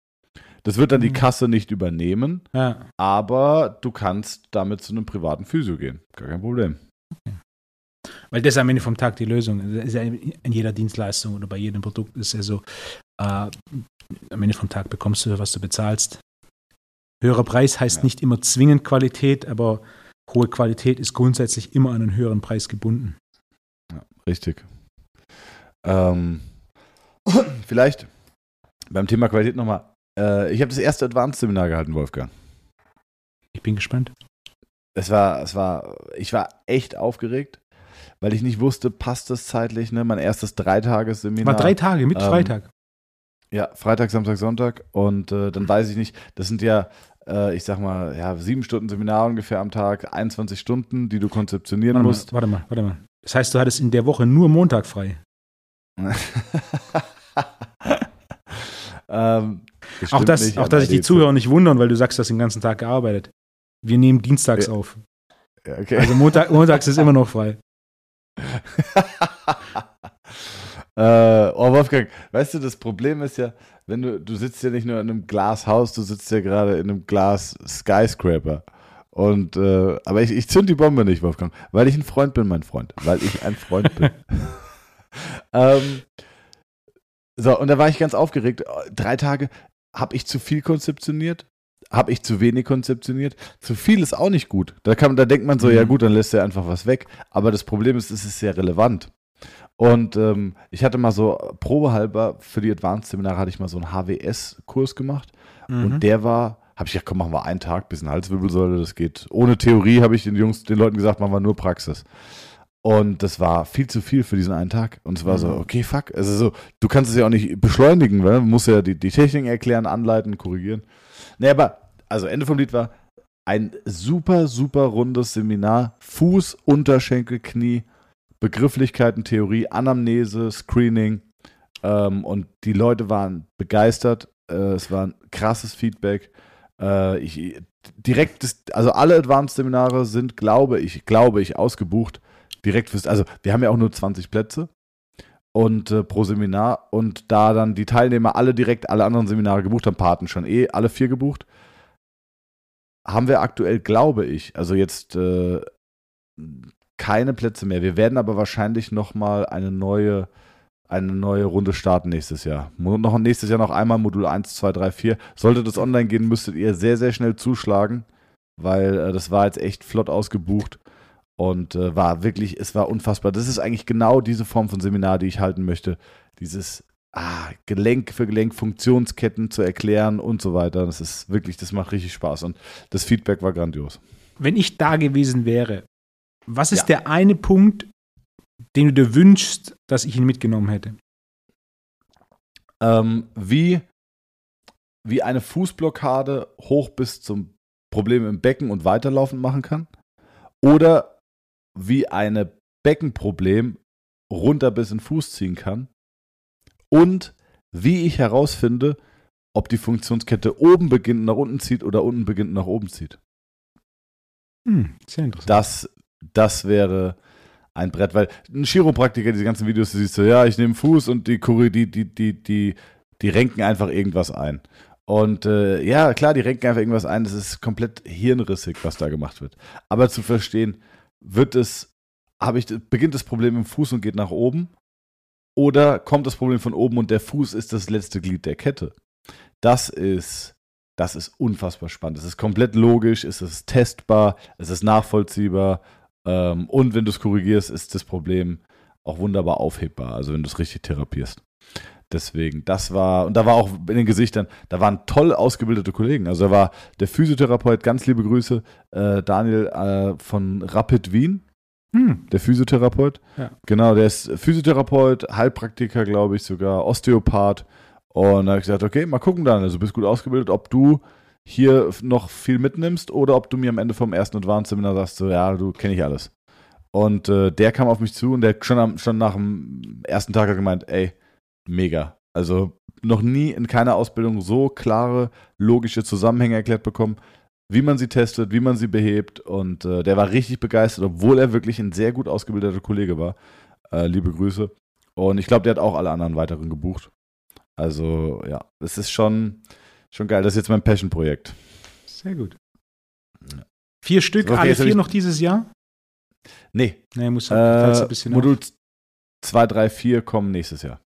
Speaker 2: Das wird dann die
Speaker 1: Mhm.
Speaker 2: Kasse nicht übernehmen,
Speaker 1: Ja.
Speaker 2: aber du kannst damit zu einem privaten Physio gehen. Gar kein Problem.
Speaker 1: Weil das ist am Ende vom Tag die Lösung. Das ist ja in jeder Dienstleistung oder bei jedem Produkt ist ja so, äh, am Ende vom Tag bekommst du, was du bezahlst. Höherer Preis heißt
Speaker 2: Ja.
Speaker 1: nicht immer zwingend Qualität, aber hohe Qualität ist grundsätzlich immer an einen höheren Preis gebunden.
Speaker 2: Richtig. Ähm, vielleicht beim Thema Qualität nochmal. Äh, ich habe das erste Advanced-Seminar gehalten, Wolfgang.
Speaker 1: Ich bin gespannt.
Speaker 2: Es war, es war, ich war echt aufgeregt, weil ich nicht wusste, passt das zeitlich, ne? Mein erstes Dreitagesseminar.
Speaker 1: War drei Tage mit
Speaker 2: Ähm,
Speaker 1: Freitag.
Speaker 2: Ja, Freitag, Samstag, Sonntag. Und äh, dann weiß ich nicht, das sind ja, äh, ich sag mal, ja, sieben Stunden Seminar ungefähr am Tag, 21 Stunden, die du konzeptionieren
Speaker 1: Warte mal,
Speaker 2: musst.
Speaker 1: warte mal, warte mal. Das heißt, du hattest in der Woche nur Montag frei.
Speaker 2: ähm, das
Speaker 1: Auch, das,
Speaker 2: nicht,
Speaker 1: auch dass sich die Zuhörer nicht wundern, weil du sagst, du hast den ganzen Tag gearbeitet. Wir nehmen dienstags
Speaker 2: Ja.
Speaker 1: auf.
Speaker 2: Ja, okay.
Speaker 1: Also Montag, montags ist immer noch frei.
Speaker 2: äh, oh, Wolfgang, weißt du, das Problem ist ja, wenn du, du sitzt ja nicht nur in einem Glashaus, du sitzt ja gerade in einem Glas Skyscraper. Und, äh, aber ich, ich zünd die Bombe nicht, Wolfgang, weil ich ein Freund bin, mein Freund. Weil ich ein Freund bin. ähm, so, und da war ich ganz aufgeregt. Drei Tage habe ich zu viel konzeptioniert. Habe ich zu wenig konzeptioniert? Zu viel ist auch nicht gut. Da, kann, da denkt man so,
Speaker 1: Mhm.
Speaker 2: ja gut, dann lässt er einfach was weg. Aber das Problem ist, es ist sehr relevant. Und ähm, ich hatte mal so probehalber für die Advanced-Seminare hatte ich mal so einen HWS-Kurs gemacht.
Speaker 1: Mhm.
Speaker 2: Und der war, habe ich gesagt, komm, machen wir einen Tag, bisschen Halswirbelsäule, das geht. Ohne Theorie habe ich den Jungs, den Leuten gesagt, machen wir nur Praxis. Und das war viel zu viel für diesen einen Tag. Und es war so,
Speaker 1: Mhm.
Speaker 2: okay, fuck. Also so, du kannst es ja auch nicht beschleunigen, weil du musst ja die, die Technik erklären, anleiten, korrigieren. Nee, aber, also Ende vom Lied war ein super, super rundes Seminar. Fuß, Unterschenkel, Knie, Begrifflichkeiten, Theorie, Anamnese, Screening. Ähm, und die Leute waren begeistert. Äh, es war ein krasses Feedback. Äh, ich, direkt, das, also alle Advanced-Seminare sind, glaube ich, glaube ich, ausgebucht. Direkt fürs, also wir haben ja auch nur 20 Plätze und äh, pro Seminar und da dann die Teilnehmer alle direkt alle anderen Seminare gebucht haben, Paten schon eh alle vier gebucht, haben wir aktuell, glaube ich, also jetzt äh, keine Plätze mehr. Wir werden aber wahrscheinlich noch mal eine neue eine neue Runde starten nächstes Jahr. Noch nächstes Jahr noch einmal Modul 1, 2, 3, 4. Sollte das online gehen, müsstet ihr sehr, sehr schnell zuschlagen, weil äh, das war jetzt echt flott ausgebucht und äh, war wirklich, es war unfassbar. Das ist eigentlich genau diese Form von Seminar, die ich halten möchte. Dieses ah, Gelenk für Gelenk, Funktionsketten zu erklären und so weiter. Das ist wirklich, das macht richtig Spaß und das Feedback war grandios.
Speaker 1: Wenn ich da gewesen wäre, was ist
Speaker 2: Ja.
Speaker 1: der eine Punkt, den du dir wünschst, dass ich ihn mitgenommen hätte?
Speaker 2: ähm, wie, wie eine Fußblockade hoch bis zum Problem im Becken und weiterlaufen machen kann. Oder wie eine Beckenproblem runter bis in den Fuß ziehen kann. Und wie ich herausfinde, ob die Funktionskette oben beginnt nach unten zieht oder unten beginnt nach oben zieht.
Speaker 1: Hm, sehr interessant.
Speaker 2: Das, das wäre ein Brett, weil ein Chiropraktiker, diese ganzen Videos, du siehst so, ja, ich nehme Fuß und die, Chore- die, die, die, die, die renken einfach irgendwas ein. Und äh, ja, klar, die renken einfach irgendwas ein. Das ist komplett hirnrissig, was da gemacht wird. Aber zu verstehen, wird es, habe ich, beginnt das Problem im Fuß und geht nach oben? Oder kommt das Problem von oben und der Fuß ist das letzte Glied der Kette? Das ist, das ist unfassbar spannend. Es ist komplett logisch, es ist testbar, es ist nachvollziehbar. Ähm, und wenn du es korrigierst, ist das Problem auch wunderbar aufhebbar, also wenn du es richtig therapierst. Deswegen, das war, und da war auch in den Gesichtern, da waren toll ausgebildete Kollegen. Also da war der Physiotherapeut, ganz liebe Grüße, äh, Daniel äh, von Rapid Wien,
Speaker 1: Hm,
Speaker 2: der Physiotherapeut.
Speaker 1: Ja.
Speaker 2: Genau, der ist Physiotherapeut, Heilpraktiker, glaube ich, sogar Osteopath. Und da habe ich gesagt, okay, mal gucken dann. Also du bist gut ausgebildet, ob du hier noch viel mitnimmst oder ob du mir am Ende vom ersten Advanced Seminar sagst, so, ja, du kenne ich alles. Und äh, der kam auf mich zu und der schon, am, schon nach dem ersten Tag hat gemeint, ey, mega. Also noch nie in keiner Ausbildung so klare, logische Zusammenhänge erklärt bekommen, wie man sie testet, wie man sie behebt. Und äh, der war richtig begeistert, obwohl er wirklich ein sehr gut ausgebildeter Kollege war. Äh, liebe Grüße. Und ich glaube, der hat auch alle anderen weiteren gebucht. Also ja, es ist schon, schon geil. Das ist jetzt mein Passion-Projekt.
Speaker 1: sehr gut.
Speaker 2: Ja.
Speaker 1: Vier Stück,
Speaker 2: Okay,
Speaker 1: alle vier noch dieses Jahr?
Speaker 2: Nee,
Speaker 1: Nee, muss halt
Speaker 2: äh,
Speaker 1: ein bisschen
Speaker 2: Modul 2, 3, 4 kommen nächstes Jahr.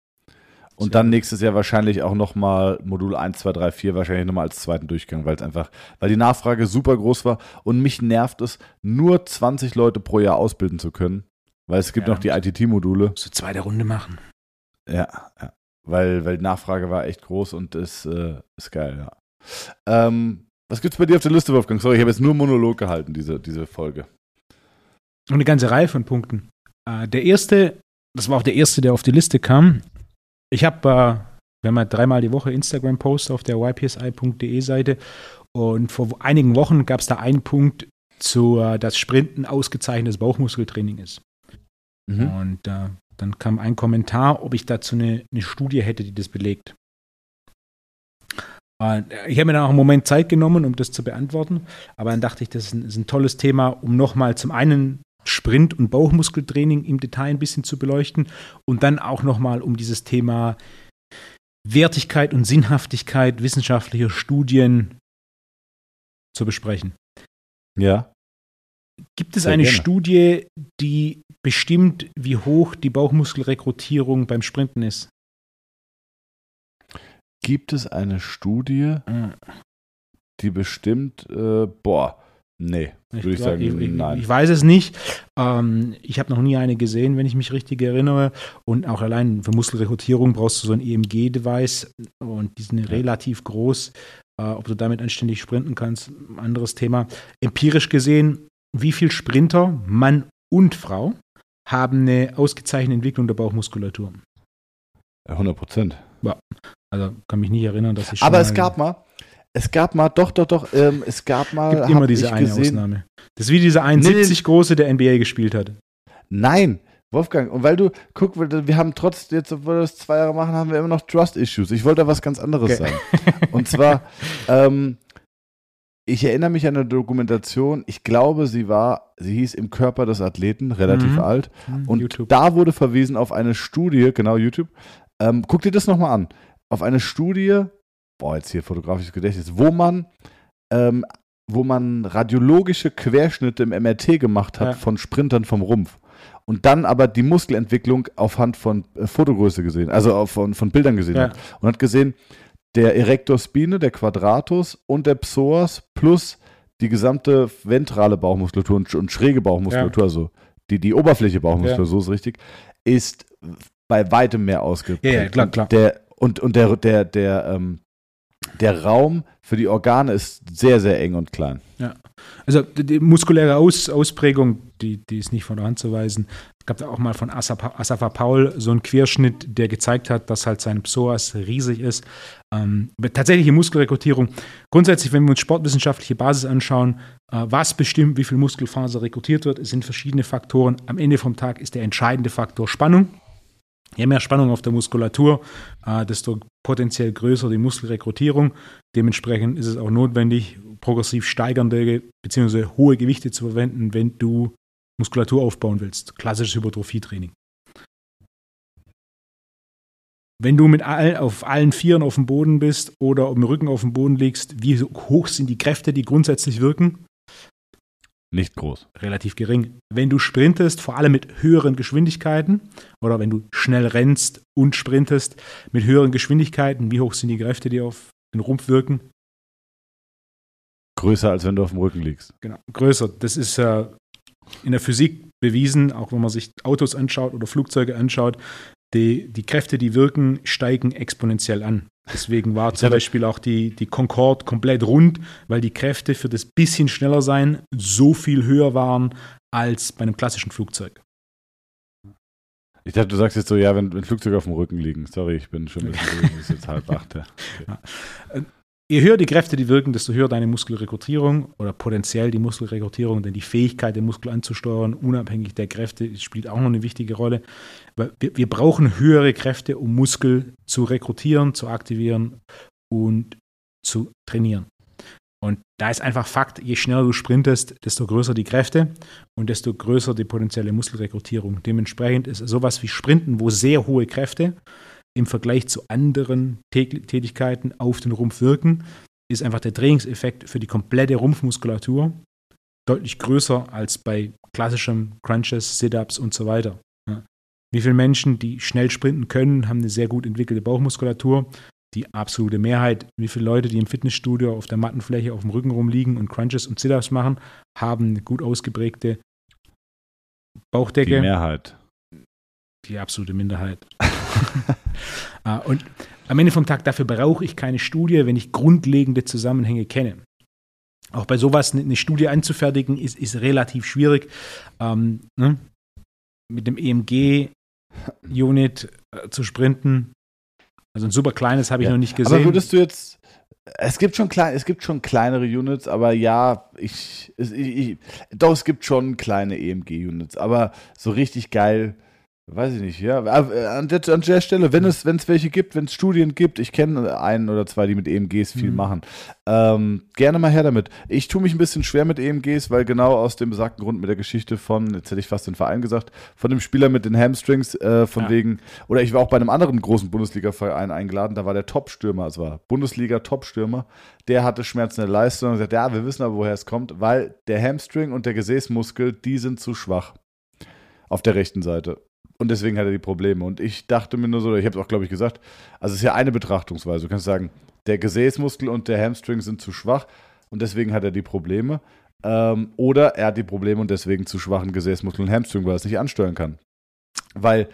Speaker 2: Und
Speaker 1: Sehr
Speaker 2: dann
Speaker 1: gut.
Speaker 2: nächstes Jahr wahrscheinlich auch nochmal Modul 1, 2, 3, 4, wahrscheinlich nochmal als zweiten Durchgang, weil es einfach, weil die Nachfrage super groß war und mich nervt es, nur 20 Leute pro Jahr ausbilden zu können, weil es gibt
Speaker 1: Ja.
Speaker 2: noch die ITT-Module.
Speaker 1: so zweite Runde machen.
Speaker 2: Ja, ja. Weil, weil die Nachfrage war echt groß und ist, äh, ist geil, ja. Ähm, was gibt's bei dir auf der Liste, Wolfgang? Sorry, ich habe jetzt nur Monolog gehalten, diese, diese Folge.
Speaker 1: Und eine ganze Reihe von Punkten. Äh, der erste, das war auch der erste, der auf die Liste kam. Ich habe, äh, wir haben ja dreimal die Woche Instagram-Post auf der ypsi.de Seite und vor einigen Wochen gab es da einen Punkt zu, äh, dass Sprinten ausgezeichnetes Bauchmuskeltraining ist.
Speaker 2: Mhm.
Speaker 1: Und äh, dann kam ein Kommentar, ob ich dazu eine, eine Studie hätte, die das belegt. Äh, ich habe mir dann auch einen Moment Zeit genommen, um das zu beantworten. Aber dann dachte ich, das ist ein, ist ein tolles Thema, um nochmal zum einen Sprint- und Bauchmuskeltraining im Detail ein bisschen zu beleuchten und dann auch nochmal um dieses Thema Wertigkeit und Sinnhaftigkeit wissenschaftlicher Studien zu besprechen.
Speaker 2: Ja.
Speaker 1: Gibt es
Speaker 2: Sehr
Speaker 1: eine
Speaker 2: gerne.
Speaker 1: Studie, die bestimmt, wie hoch die Bauchmuskelrekrutierung beim Sprinten ist?
Speaker 2: Gibt es eine Studie, die bestimmt, äh, boah, nee, würde ich,
Speaker 1: glaub,
Speaker 2: sagen,
Speaker 1: ich,
Speaker 2: nein.
Speaker 1: Ich weiß es nicht. Ähm, ich habe noch nie eine gesehen, wenn ich mich richtig erinnere. Und auch allein für Muskelrekrutierung brauchst du so ein EMG-Device und die sind
Speaker 2: Ja.
Speaker 1: relativ groß. Äh, ob du damit anständig sprinten kannst, ein anderes Thema. Empirisch gesehen, wie viel Sprinter, Mann und Frau, haben eine ausgezeichnete Entwicklung der Bauchmuskulatur.
Speaker 2: 100 Prozent.
Speaker 1: Also kann mich nicht erinnern, dass ich schon
Speaker 2: Aber
Speaker 1: mal-
Speaker 2: es gab mal, es gab mal, doch, doch, doch, ähm, es gab mal.
Speaker 1: gibt immer diese eine
Speaker 2: gesehen,
Speaker 1: Ausnahme. Das ist wie dieser 71 große, der NBA gespielt hat.
Speaker 2: Nein, Wolfgang, und weil du, guck, wir haben trotz, jetzt, obwohl wir das zwei Jahre machen, haben wir immer noch Trust-Issues. Ich wollte da was ganz anderes
Speaker 1: Okay.
Speaker 2: sagen. Und zwar, ähm, ich erinnere mich an eine Dokumentation, ich glaube, sie war, sie hieß Im Körper des Athleten, relativ
Speaker 1: Mhm.
Speaker 2: alt.
Speaker 1: Hm,
Speaker 2: Und
Speaker 1: YouTube.
Speaker 2: da wurde verwiesen auf eine Studie, genau, YouTube. Ähm, guck dir das nochmal an. Auf eine Studie, boah, jetzt hier fotografisches Gedächtnis, wo man, ähm, wo man radiologische Querschnitte im MRT gemacht hat
Speaker 1: Ja.
Speaker 2: von Sprintern vom Rumpf. Und dann aber die Muskelentwicklung aufhand von äh, Fotogröße gesehen, also auf, von, von Bildern gesehen
Speaker 1: Ja.
Speaker 2: hat. Und hat gesehen, der Erector spine, der Quadratus und der Psoas plus die gesamte ventrale Bauchmuskulatur und, und schräge Bauchmuskulatur, also die, die Oberfläche Bauchmuskulatur,
Speaker 1: Ja.
Speaker 2: so ist richtig, ist bei weitem mehr ausgeprägt.
Speaker 1: Ja, ja, klar,
Speaker 2: Und
Speaker 1: klar.
Speaker 2: Der, und und der, der, der, ähm, der Raum für die Organe ist sehr, sehr eng und klein.
Speaker 1: Also die, die muskuläre Aus, Ausprägung, die, die ist nicht von der Hand zu weisen. Gab da auch mal von Asafa, Paul so einen Querschnitt, der gezeigt hat, dass halt sein Psoas riesig ist. Ähm, tatsächliche Muskelrekrutierung. Grundsätzlich, wenn wir uns sportwissenschaftliche Basis anschauen, äh, was bestimmt, wie viel Muskelfaser rekrutiert wird, es sind verschiedene Faktoren. Am Ende vom Tag ist der entscheidende Faktor Spannung. Je mehr Spannung auf der Muskulatur, äh, desto potenziell größer die Muskelrekrutierung. Dementsprechend ist es auch notwendig, progressiv steigernde bzw. hohe Gewichte zu verwenden, wenn du Muskulatur aufbauen willst. Klassisches Hypertrophietraining. Wenn du mit all, auf allen Vieren auf dem Boden bist oder im Rücken auf dem Boden liegst, wie hoch sind die Kräfte, die grundsätzlich wirken?
Speaker 2: Nicht groß.
Speaker 1: relativ gering. Wenn du sprintest, vor allem mit höheren Geschwindigkeiten, oder wenn du schnell rennst und sprintest mit höheren Geschwindigkeiten, wie hoch sind die Kräfte, die auf den Rumpf wirken?
Speaker 2: Größer, als wenn du auf dem Rücken liegst.
Speaker 1: Genau, größer. Das ist äh, in der Physik bewiesen, auch wenn man sich Autos anschaut oder Flugzeuge anschaut. Die, die Kräfte, die wirken, steigen exponentiell an. Deswegen war zum Beispiel auch die, die Concorde komplett rund, weil die Kräfte für das bisschen schneller sein so viel höher waren als bei einem klassischen Flugzeug.
Speaker 2: Ich dachte, du sagst jetzt so, ja, wenn, wenn Flugzeuge auf dem Rücken liegen. Sorry, ich bin schon ein bisschen es ist jetzt halb acht. Ja.
Speaker 1: Je höher die Kräfte, die wirken, desto höher deine Muskelrekrutierung oder potenziell die Muskelrekrutierung, denn die Fähigkeit, den Muskel anzusteuern, unabhängig der Kräfte, spielt auch noch eine wichtige Rolle. Wir, wir brauchen höhere Kräfte, um Muskel zu rekrutieren, zu aktivieren und zu trainieren. Und da ist einfach Fakt, je schneller du sprintest, desto größer die Kräfte und desto größer die potenzielle Muskelrekrutierung. Dementsprechend ist sowas wie Sprinten, wo sehr hohe Kräfte im Vergleich zu anderen Tä- Tätigkeiten auf den Rumpf wirken, ist einfach der Trainingseffekt für die komplette Rumpfmuskulatur deutlich größer als bei klassischem Crunches, Sit-Ups und so weiter. Wie viele Menschen, die schnell sprinten können, haben eine sehr gut entwickelte Bauchmuskulatur? Die absolute Mehrheit. Wie viele Leute, die im Fitnessstudio auf der Mattenfläche auf dem Rücken rumliegen und Crunches und Sit-Ups machen, haben eine gut ausgeprägte
Speaker 2: Die
Speaker 1: Bauchdecke?
Speaker 2: Mehrheit.
Speaker 1: die absolute Minderheit. Ah, und am Ende vom Tag, dafür brauche ich keine Studie, wenn ich grundlegende Zusammenhänge kenne. Auch bei sowas eine- Studie anzufertigen, ist, ist relativ schwierig. Ähm, ne? Mit dem EMG-Unit äh, zu sprinten. Also ein super kleines habe ich
Speaker 2: Ja,
Speaker 1: noch nicht gesehen.
Speaker 2: Aber würdest du jetzt. Es gibt schon klein, es gibt schon kleinere Units, aber ja, ich, ich, ich doch es gibt schon kleine EMG-Units, aber so richtig geil, weiß ich nicht. Ja, Aber an der, an der Stelle, wenn es, wenn es welche gibt, wenn es Studien gibt, ich kenne einen oder zwei, die mit EMGs viel
Speaker 1: Mhm.
Speaker 2: machen. Ähm, gerne mal her damit. Ich tue mich ein bisschen schwer mit EMGs, weil genau aus dem besagten Grund mit der Geschichte von, jetzt hätte ich fast den Verein gesagt, von dem Spieler mit den Hamstrings, äh, von
Speaker 1: Ja.
Speaker 2: wegen, oder ich war auch bei einem anderen großen Bundesliga-Verein eingeladen, da war der Top-Stürmer, also war Bundesliga-Top-Stürmer, der hatte Schmerzen in der Leistung und gesagt, ja, wir wissen aber, woher es kommt, weil der Hamstring und der Gesäßmuskel, die sind zu schwach auf der rechten Seite. Und deswegen hat er die Probleme. Und ich dachte mir nur so, ich habe es auch, glaube ich, gesagt, also es ist ja eine Betrachtungsweise. Du kannst sagen, der Gesäßmuskel und der Hamstring sind zu schwach und deswegen hat er die Probleme. Ähm, oder er hat die Probleme und deswegen zu schwachen Gesäßmuskel und Hamstring, weil er es nicht ansteuern kann. Weil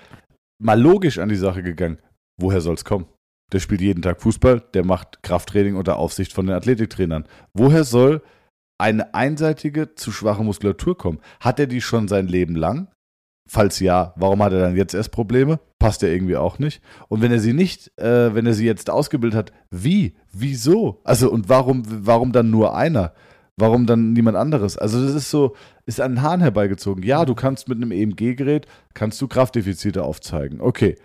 Speaker 2: mal logisch an die Sache gegangen, woher soll es kommen? Der spielt jeden Tag Fußball, der macht Krafttraining unter Aufsicht von den Athletiktrainern. Woher soll eine einseitige, zu schwache Muskulatur kommen? Hat er die schon sein Leben lang? Falls ja, warum hat er dann jetzt erst Probleme? Passt ja irgendwie auch nicht. Und wenn er sie nicht, äh, wenn er sie jetzt ausgebildet hat, wie? Wieso? Also und warum, warum dann nur einer? Warum dann niemand anderes? Also das ist so, ist an den Haaren herbeigezogen. Ja, du kannst mit einem EMG-Gerät, kannst du Kraftdefizite aufzeigen. Okay.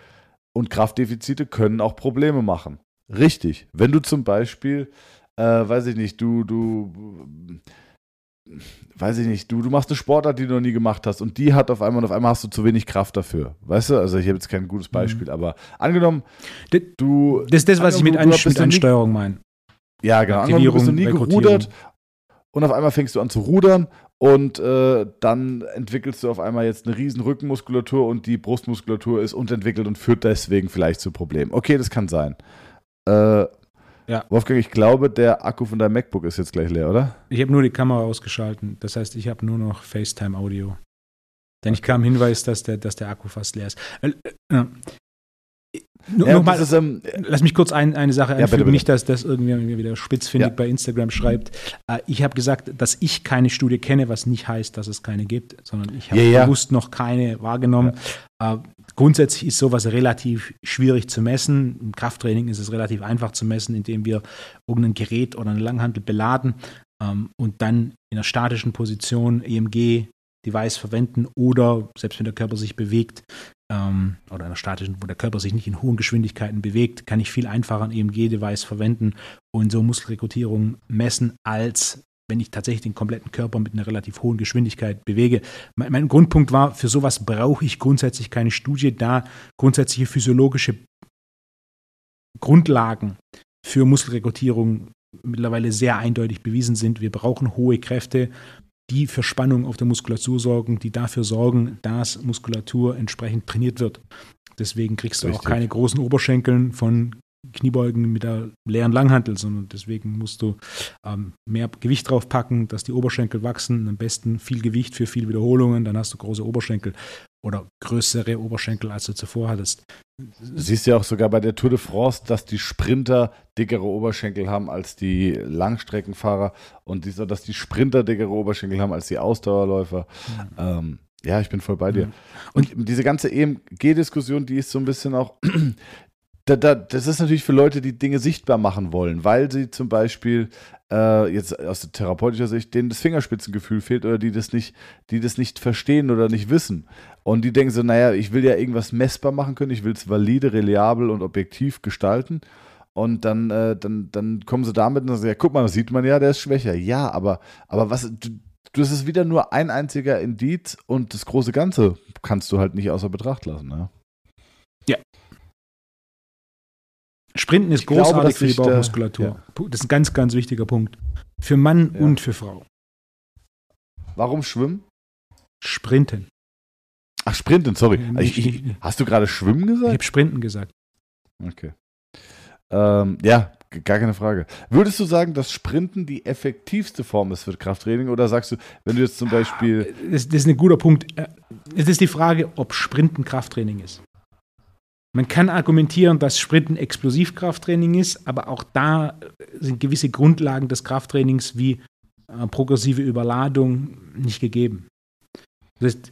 Speaker 2: Und Kraftdefizite können auch Probleme machen. Richtig. Wenn du zum Beispiel, äh, weiß ich nicht, du, du, weiß ich nicht, du, du machst eine Sportart, die du noch nie gemacht hast und die hat auf einmal und auf einmal hast du zu wenig Kraft dafür. Weißt du? Also ich habe jetzt kein gutes Beispiel, mhm. aber angenommen,
Speaker 1: du. Das ist das, was ich mit, An mit Ansteuerung meine.
Speaker 2: Ja, genau. Angenommen, du bist noch nie gerudert und auf einmal fängst du an zu rudern und äh, dann entwickelst du auf einmal jetzt eine riesen Rückenmuskulatur und die Brustmuskulatur ist unterentwickelt und führt deswegen vielleicht zu Problemen. Okay, das kann sein. Äh, ja. Wolfgang, ich glaube, der Akku von deinem MacBook ist jetzt gleich leer, oder?
Speaker 1: Ich habe nur die Kamera ausgeschalten. Das heißt, ich habe nur noch FaceTime-Audio. Denn ich kam Hinweis, dass der, dass der Akku fast leer ist. Äh, äh, nur, ja, ist, ähm, lass mich kurz ein, eine Sache einfügen, ja, bitte, bitte. nicht, dass das irgendwie wieder spitzfindig ja. bei Instagram schreibt. Äh, ich habe gesagt, dass ich keine Studie kenne, was nicht heißt, dass es keine gibt, sondern ich habe ja, bewusst noch keine wahrgenommen. Äh, grundsätzlich ist sowas relativ schwierig zu messen. Im Krafttraining ist es relativ einfach zu messen, indem wir irgendein Gerät oder eine Langhantel beladen ähm, und dann in einer statischen Position EMG Device verwenden oder selbst wenn der Körper sich bewegt, ähm, oder einer statischen, wo der Körper sich nicht in hohen Geschwindigkeiten bewegt, kann ich viel einfacher ein EMG-Device verwenden und so Muskelrekrutierung messen, als wenn ich tatsächlich den kompletten Körper mit einer relativ hohen Geschwindigkeit bewege. Mein, mein Grundpunkt war, für sowas brauche ich grundsätzlich keine Studie, da grundsätzliche physiologische Grundlagen für Muskelrekrutierung mittlerweile sehr eindeutig bewiesen sind. Wir brauchen hohe Kräfte die für Spannung auf der Muskulatur sorgen, die dafür sorgen, dass Muskulatur entsprechend trainiert wird. Deswegen kriegst du Richtig. auch keine großen Oberschenkeln von Kniebeugen mit der leeren Langhantel, sondern deswegen musst du ähm, mehr Gewicht draufpacken, dass die Oberschenkel wachsen. Am besten viel Gewicht für viel Wiederholungen, dann hast du große Oberschenkel oder größere Oberschenkel, als du zuvor hattest.
Speaker 2: Du siehst ja auch sogar bei der Tour de France, dass die Sprinter dickere Oberschenkel haben als die Langstreckenfahrer und dieser, dass die Sprinter dickere Oberschenkel haben als die Ausdauerläufer. Mhm. Ähm, ja, ich bin voll bei dir. Mhm. Und diese ganze EMG-Diskussion, die ist so ein bisschen auch, da, da, das ist natürlich für Leute, die Dinge sichtbar machen wollen, weil sie zum Beispiel äh, jetzt aus therapeutischer Sicht denen das Fingerspitzengefühl fehlt oder die das nicht, die das nicht verstehen oder nicht wissen. Und die denken so, naja, ich will ja irgendwas messbar machen können, ich will es valide, reliabel und objektiv gestalten. Und dann, äh, dann, dann kommen sie damit und sagen, ja, guck mal, sieht man ja, der ist schwächer. Ja, aber, aber was, du, das ist wieder nur ein einziger Indiz und das große Ganze kannst du halt nicht außer Betracht lassen. Ne?
Speaker 1: Ja, Sprinten ist ich großartig glaube, für die Bauchmuskulatur. Ja. Das ist ein ganz, ganz wichtiger Punkt. Für Mann ja. und für Frau.
Speaker 2: Warum schwimmen?
Speaker 1: Sprinten.
Speaker 2: Ach, Sprinten, sorry. Ich, ich, hast du gerade Schwimmen gesagt? Ich
Speaker 1: habe Sprinten gesagt.
Speaker 2: Okay. Ähm, ja, gar keine Frage. Würdest du sagen, dass Sprinten die effektivste Form ist für Krafttraining? Oder sagst du, wenn du jetzt zum Beispiel.
Speaker 1: Das, das ist ein guter Punkt. Äh, es ist die Frage, ob Sprinten Krafttraining ist. Man kann argumentieren, dass Sprinten Explosivkrafttraining ist, aber auch da sind gewisse Grundlagen des Krafttrainings wie äh, progressive Überladung nicht gegeben. Das heißt,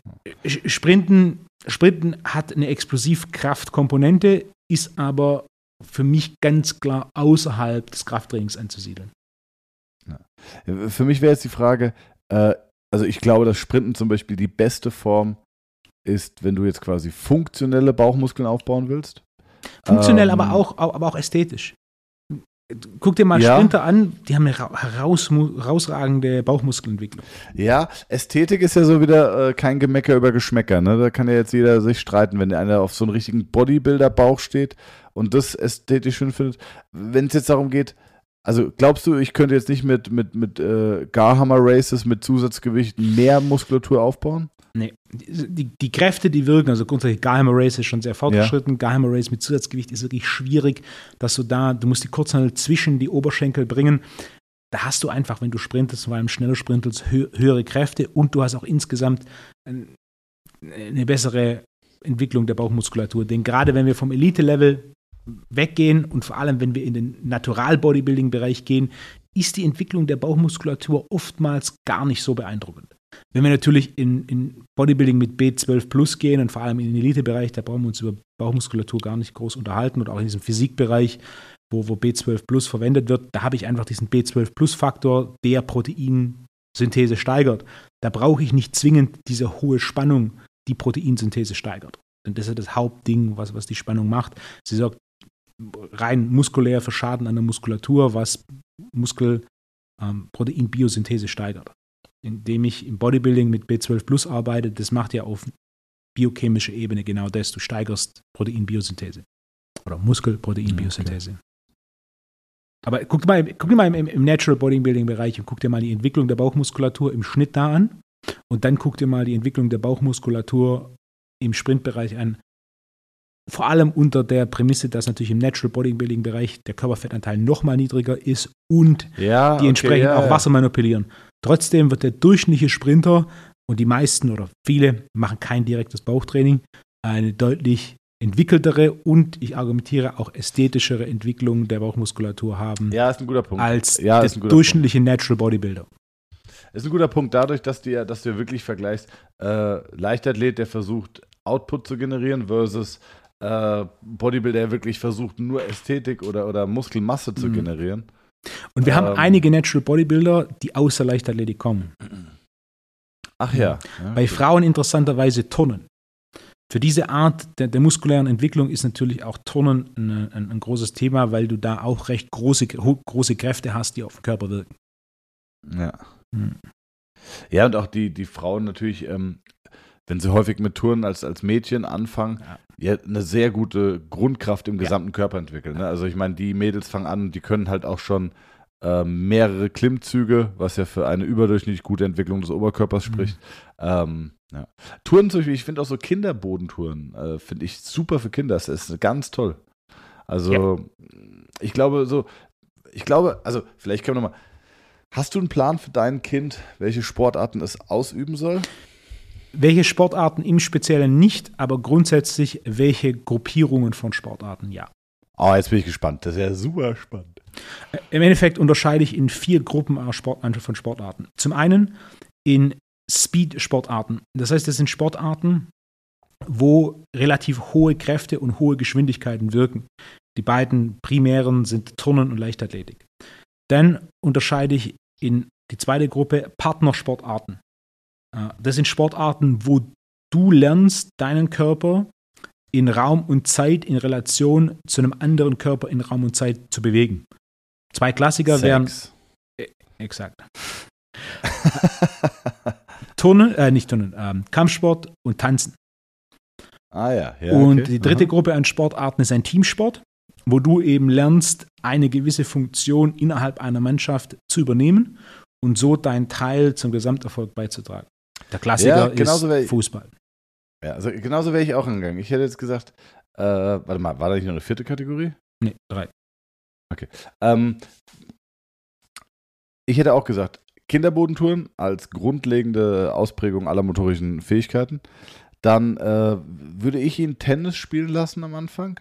Speaker 1: Sprinten, Sprinten hat eine Explosivkraftkomponente, ist aber für mich ganz klar außerhalb des Krafttrainings anzusiedeln.
Speaker 2: Für mich wäre jetzt die Frage, äh, also ich glaube, dass Sprinten zum Beispiel die beste Form ist, wenn du jetzt quasi funktionelle Bauchmuskeln aufbauen willst.
Speaker 1: Funktionell, ähm, aber, auch, aber auch ästhetisch. Guck dir mal ja. Sprinter an, die haben eine heraus, herausragende Bauchmuskelentwicklung.
Speaker 2: Ja, Ästhetik ist ja so wieder äh, kein Gemecker über Geschmäcker. Ne? Da kann ja jetzt jeder sich streiten, wenn einer auf so einem richtigen Bodybuilder-Bauch steht und das ästhetisch schön findet. Wenn es jetzt darum geht, also glaubst du, ich könnte jetzt nicht mit, mit, mit äh, Garhammer Races mit Zusatzgewicht mehr Muskulatur aufbauen?
Speaker 1: Nee, die, die Kräfte, die wirken, also grundsätzlich Geheimer Race ist schon sehr fortgeschritten. Ja. Geheimer Race mit Zusatzgewicht ist wirklich schwierig, dass du da, du musst die Kurzhandel zwischen die Oberschenkel bringen. Da hast du einfach, wenn du sprintest, vor allem schneller sprintest, hö höhere Kräfte und du hast auch insgesamt eine bessere Entwicklung der Bauchmuskulatur. Denn gerade wenn wir vom Elite-Level weggehen und vor allem, wenn wir in den Natural-Bodybuilding-Bereich gehen, ist die Entwicklung der Bauchmuskulatur oftmals gar nicht so beeindruckend. Wenn wir natürlich in, in Bodybuilding mit B12 Plus gehen und vor allem in den Elitebereich, da brauchen wir uns über Bauchmuskulatur gar nicht groß unterhalten oder auch in diesem Physikbereich, wo, wo B12 Plus verwendet wird, da habe ich einfach diesen B12 Plus Faktor, der Proteinsynthese steigert. Da brauche ich nicht zwingend diese hohe Spannung, die Proteinsynthese steigert. Und das ist das Hauptding, was, was die Spannung macht. Sie sorgt rein muskulär für Schaden an der Muskulatur, was Muskelproteinbiosynthese ähm, steigert. Indem ich im Bodybuilding mit B12 Plus arbeite, das macht ja auf biochemischer Ebene genau das. Du steigerst Proteinbiosynthese oder Muskelproteinbiosynthese. Okay. Aber guck mal, guck mal im, im Natural Bodybuilding Bereich und guck dir mal die Entwicklung der Bauchmuskulatur im Schnitt da an und dann guck dir mal die Entwicklung der Bauchmuskulatur im Sprintbereich an. Vor allem unter der Prämisse, dass natürlich im Natural Bodybuilding Bereich der Körperfettanteil noch mal niedriger ist und
Speaker 2: ja,
Speaker 1: die entsprechend
Speaker 2: ja,
Speaker 1: auch Wasser manipulieren. Trotzdem wird der durchschnittliche Sprinter und die meisten oder viele machen kein direktes Bauchtraining, eine deutlich entwickeltere und ich argumentiere auch ästhetischere Entwicklung der Bauchmuskulatur haben.
Speaker 2: Ja, ist ein guter Punkt.
Speaker 1: Als
Speaker 2: ja,
Speaker 1: der durchschnittliche Punkt. Natural Bodybuilder.
Speaker 2: Ist ein guter Punkt, dadurch, dass du, dass du wirklich vergleichst, äh, Leichtathlet, der versucht, Output zu generieren, versus äh, Bodybuilder, der wirklich versucht, nur Ästhetik oder, oder Muskelmasse zu mhm. generieren.
Speaker 1: Und wir ähm, haben einige Natural Bodybuilder, die außer Leichtathletik kommen.
Speaker 2: Ach ja.
Speaker 1: ja Bei Frauen interessanterweise Turnen. Für diese Art der, der, muskulären Entwicklung ist natürlich auch Turnen ein, ein, ein, großes Thema, weil du da auch recht große, große Kräfte hast, die auf den Körper wirken.
Speaker 2: Ja. Hm. Ja, und auch die, die Frauen natürlich, ähm, wenn sie häufig mit Turnen als, als Mädchen anfangen, ja. eine sehr gute Grundkraft im gesamten ja. Körper entwickeln. Ne? Also ich meine, die Mädels fangen an, die können halt auch schon äh, mehrere Klimmzüge, was ja für eine überdurchschnittlich gute Entwicklung des Oberkörpers mhm. spricht. Ähm, ja. Touren zum Beispiel, ich finde auch so Kinderbodentouren, äh, finde ich super für Kinder. Das ist ganz toll. Also, ja. ich glaube, so, ich glaube, also, vielleicht können wir nochmal. Hast du einen Plan für dein Kind, welche Sportarten es ausüben soll?
Speaker 1: Welche Sportarten im Speziellen nicht, aber grundsätzlich welche Gruppierungen von Sportarten ja.
Speaker 2: Oh, jetzt bin ich gespannt. Das ist ja super spannend.
Speaker 1: Im Endeffekt unterscheide ich in vier Gruppen von Sportarten. Zum einen in Speed-Sportarten. Das heißt, das sind Sportarten, wo relativ hohe Kräfte und hohe Geschwindigkeiten wirken. Die beiden primären sind Turnen und Leichtathletik. Dann unterscheide ich in die zweite Gruppe Partnersportarten. Äh, das sind Sportarten, wo du lernst, deinen Körper in Raum und Zeit in Relation zu einem anderen Körper in Raum und Zeit zu bewegen. Zwei Klassiker
Speaker 2: Sex.
Speaker 1: wären. Äh, exakt. Turnen, äh, nicht Turnen, ähm, Kampfsport und Tanzen.
Speaker 2: Ah ja, ja.
Speaker 1: Und okay. die dritte Aha. Gruppe an Sportarten ist ein Teamsport, wo du eben lernst, eine gewisse Funktion innerhalb einer Mannschaft zu übernehmen und so deinen Teil zum Gesamterfolg beizutragen. Der Klassiker ja, ist Fußball.
Speaker 2: Ja, also genauso wäre ich auch angegangen. Ich hätte jetzt gesagt, äh, warte mal, war da nicht noch eine vierte Kategorie?
Speaker 1: Nee, drei.
Speaker 2: Okay. Ähm, ich hätte auch gesagt, Kinderbodentouren als grundlegende Ausprägung aller motorischen Fähigkeiten. Dann äh, würde ich ihn Tennis spielen lassen am Anfang.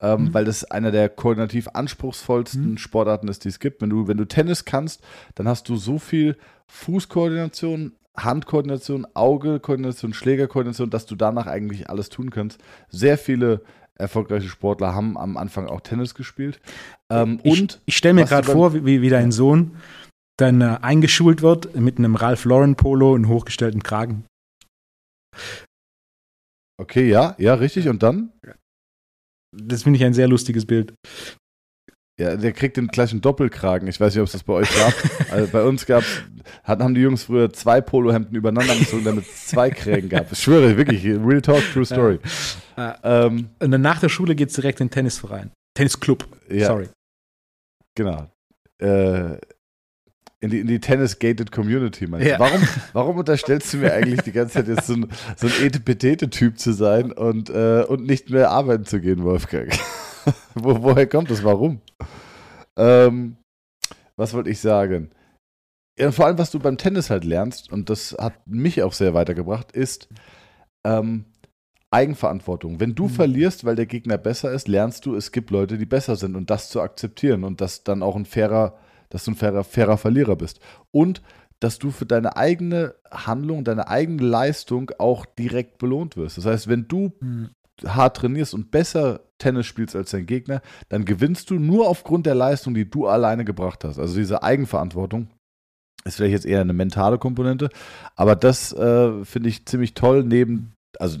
Speaker 2: Ähm, mhm. Weil das einer der koordinativ anspruchsvollsten mhm. Sportarten ist, die es gibt. Wenn du, wenn du Tennis kannst, dann hast du so viel Fußkoordination, Handkoordination, Augekoordination, Schlägerkoordination, dass du danach eigentlich alles tun kannst. Sehr viele erfolgreiche Sportler haben am Anfang auch Tennis gespielt.
Speaker 1: Ähm, ich, und ich stelle mir gerade vor, wie, wie dein Sohn dann äh, eingeschult wird mit einem Ralph Lauren Polo und hochgestellten Kragen.
Speaker 2: Okay, ja, ja, richtig. Und dann?
Speaker 1: Das finde ich ein sehr lustiges Bild.
Speaker 2: Ja, der kriegt den gleichen Doppelkragen. Ich weiß nicht, ob es das bei euch gab. also bei uns gab haben die Jungs früher zwei Polohemden übereinander gezogen, damit es zwei Krägen gab. Ich schwöre, wirklich, real talk, true story.
Speaker 1: Ja. Ähm, und dann nach der Schule geht es direkt in den Tennisverein. Tennisclub, ja. sorry.
Speaker 2: Genau. Äh, in die, in die Tennis-gated Community, meinst ja. Warum, warum unterstellst du mir eigentlich die ganze Zeit jetzt so ein, so ein Etepetete-Typ zu sein und, äh, und nicht mehr arbeiten zu gehen, Wolfgang? Wo, woher kommt das? Warum? Ähm, was wollte ich sagen? Ja, vor allem, was du beim Tennis halt lernst, und das hat mich auch sehr weitergebracht, ist ähm, Eigenverantwortung. Wenn du mhm. verlierst, weil der Gegner besser ist, lernst du, es gibt Leute, die besser sind und das zu akzeptieren und dass dann auch ein fairer, dass du ein fairer, fairer Verlierer bist. Und dass du für deine eigene Handlung, deine eigene Leistung auch direkt belohnt wirst. Das heißt, wenn du mhm. Hart trainierst und besser Tennis spielst als dein Gegner, dann gewinnst du nur aufgrund der Leistung, die du alleine gebracht hast. Also diese Eigenverantwortung ist vielleicht jetzt eher eine mentale Komponente, aber das äh, finde ich ziemlich toll, neben, also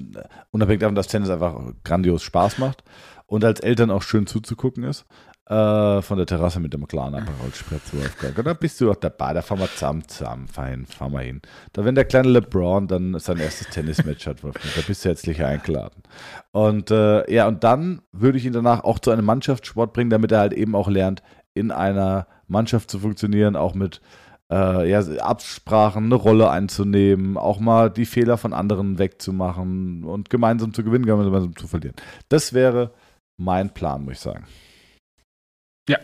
Speaker 2: unabhängig davon, dass Tennis einfach grandios Spaß macht und als Eltern auch schön zuzugucken ist. Äh, von der Terrasse mit dem kleinen Aperol Spritz, Wolfgang. Und da bist du auch dabei, da fahren wir zusammen, zusammen, fein, fahren wir hin. Da, wenn der kleine LeBron dann sein erstes Tennismatch hat, Wolfgang, da bist du herzlich eingeladen. Und äh, ja, und dann würde ich ihn danach auch zu einem Mannschaftssport bringen, damit er halt eben auch lernt, in einer Mannschaft zu funktionieren, auch mit äh, ja, Absprachen, eine Rolle einzunehmen, auch mal die Fehler von anderen wegzumachen und gemeinsam zu gewinnen, gemeinsam zu verlieren. Das wäre mein Plan, muss ich sagen.
Speaker 1: Ja.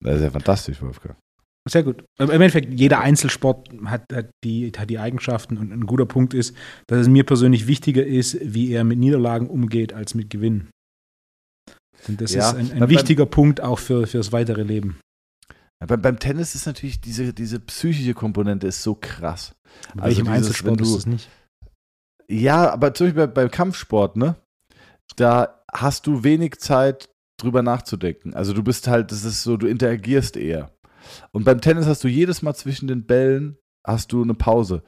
Speaker 2: Das ist ja fantastisch, Wolfgang.
Speaker 1: Sehr gut. Im Endeffekt, jeder Einzelsport hat, hat, die, hat die Eigenschaften und ein guter Punkt ist, dass es mir persönlich wichtiger ist, wie er mit Niederlagen umgeht, als mit Gewinnen. Und das ja, ist ein, ein wichtiger Punkt auch für, das weitere Leben.
Speaker 2: Beim, beim, Tennis ist natürlich diese, diese psychische Komponente ist so krass.
Speaker 1: Bei also dieses, Einzelsport du, ist das nicht?
Speaker 2: Ja, aber zum Beispiel beim Kampfsport, ne? Da hast du wenig Zeit, drüber nachzudenken. Also du bist halt, das ist so, du interagierst eher. Und beim Tennis hast du jedes Mal zwischen den Bällen hast du eine Pause.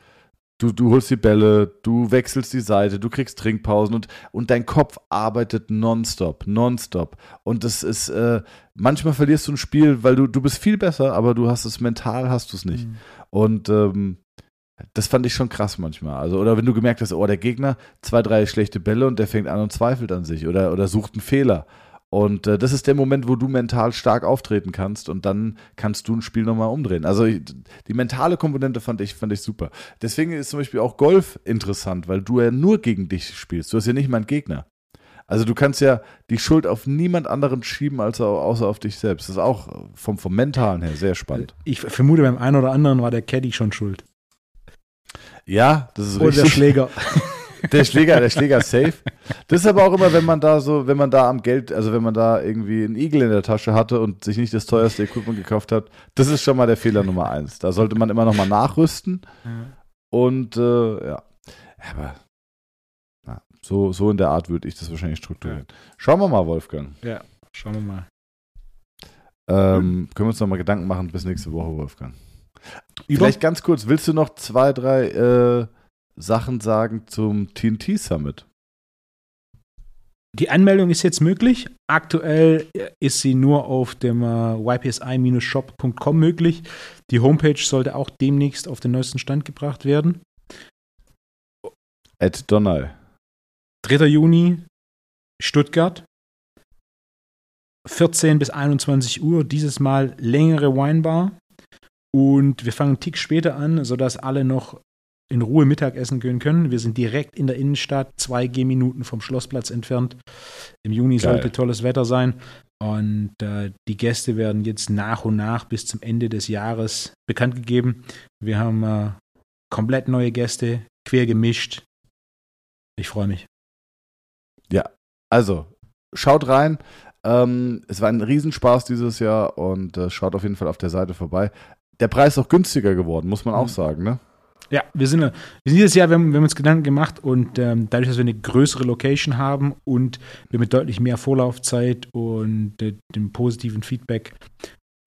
Speaker 2: Du, du holst die Bälle, du wechselst die Seite, du kriegst Trinkpausen und, und dein Kopf arbeitet nonstop, nonstop. Und das ist, äh, manchmal verlierst du ein Spiel, weil du, du bist viel besser, aber du hast es mental, hast du es nicht. Mhm. Und ähm, das fand ich schon krass manchmal. Also, oder wenn du gemerkt hast, oh, der Gegner, zwei, drei schlechte Bälle und der fängt an und zweifelt an sich oder, oder sucht einen Fehler. Und äh, das ist der Moment, wo du mental stark auftreten kannst und dann kannst du ein Spiel nochmal umdrehen. Also die mentale Komponente fand ich, fand ich super. Deswegen ist zum Beispiel auch Golf interessant, weil du ja nur gegen dich spielst. Du hast ja nicht mal einen Gegner. Also du kannst ja die Schuld auf niemand anderen schieben, als außer auf dich selbst. Das ist auch vom, vom Mentalen her sehr spannend.
Speaker 1: Ich vermute, beim einen oder anderen war der Caddy schon schuld.
Speaker 2: Ja, das ist
Speaker 1: oder richtig. Oder der Schläger.
Speaker 2: Der Schläger, der Schläger safe. Das ist aber auch immer, wenn man da so, wenn man da am Geld, also wenn man da irgendwie einen Igel in der Tasche hatte und sich nicht das teuerste Equipment gekauft hat, das ist schon mal der Fehler Nummer eins. Da sollte man immer noch mal nachrüsten. Und äh, ja. Aber na, so, so in der Art würde ich das wahrscheinlich strukturieren. Schauen wir mal, Wolfgang.
Speaker 1: Ja, schauen wir mal.
Speaker 2: Ähm, können wir uns noch mal Gedanken machen bis nächste Woche, Wolfgang. Vielleicht ganz kurz, willst du noch zwei, drei äh, Sachen sagen zum TNT Summit?
Speaker 1: Die Anmeldung ist jetzt möglich. Aktuell ist sie nur auf dem äh, ypsi-shop.com möglich. Die Homepage sollte auch demnächst auf den neuesten Stand gebracht werden.
Speaker 2: Ed Donald.
Speaker 1: 3. Juni, Stuttgart. 14 bis 21 Uhr, dieses Mal längere Weinbar. Und wir fangen einen Tick später an, sodass alle noch in Ruhe Mittagessen gehen können. Wir sind direkt in der Innenstadt, zwei Gehminuten vom Schlossplatz entfernt. Im Juni Geil. sollte tolles Wetter sein. Und äh, die Gäste werden jetzt nach und nach bis zum Ende des Jahres bekannt gegeben. Wir haben äh, komplett neue Gäste, quer gemischt. Ich freue mich.
Speaker 2: Ja, also schaut rein. Ähm, es war ein Riesenspaß dieses Jahr und äh, schaut auf jeden Fall auf der Seite vorbei. Der Preis ist auch günstiger geworden, muss man auch mhm. sagen, ne?
Speaker 1: Ja, wir sind, wir sind dieses Jahr, wir haben, wir haben uns Gedanken gemacht und ähm, dadurch, dass wir eine größere Location haben und wir mit deutlich mehr Vorlaufzeit und äh, dem positiven Feedback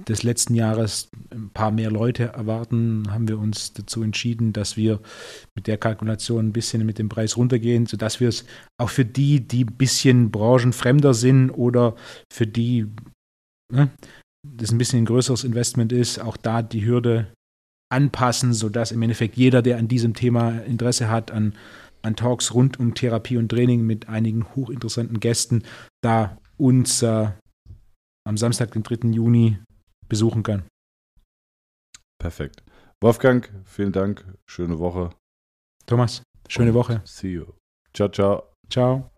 Speaker 1: des letzten Jahres ein paar mehr Leute erwarten, haben wir uns dazu entschieden, dass wir mit der Kalkulation ein bisschen mit dem Preis runtergehen, sodass wir es auch für die, die ein bisschen branchenfremder sind oder für die ne, das ein bisschen ein größeres Investment ist, auch da die Hürde anpassen, sodass im Endeffekt jeder, der an diesem Thema Interesse hat, an, an Talks rund um Therapie und Training mit einigen hochinteressanten Gästen, da uns äh, am Samstag, den 3. Juni, besuchen kann.
Speaker 2: Perfekt. Wolfgang, vielen Dank. Schöne Woche.
Speaker 1: Thomas, schöne und Woche.
Speaker 2: See you. Ciao, ciao.
Speaker 1: Ciao.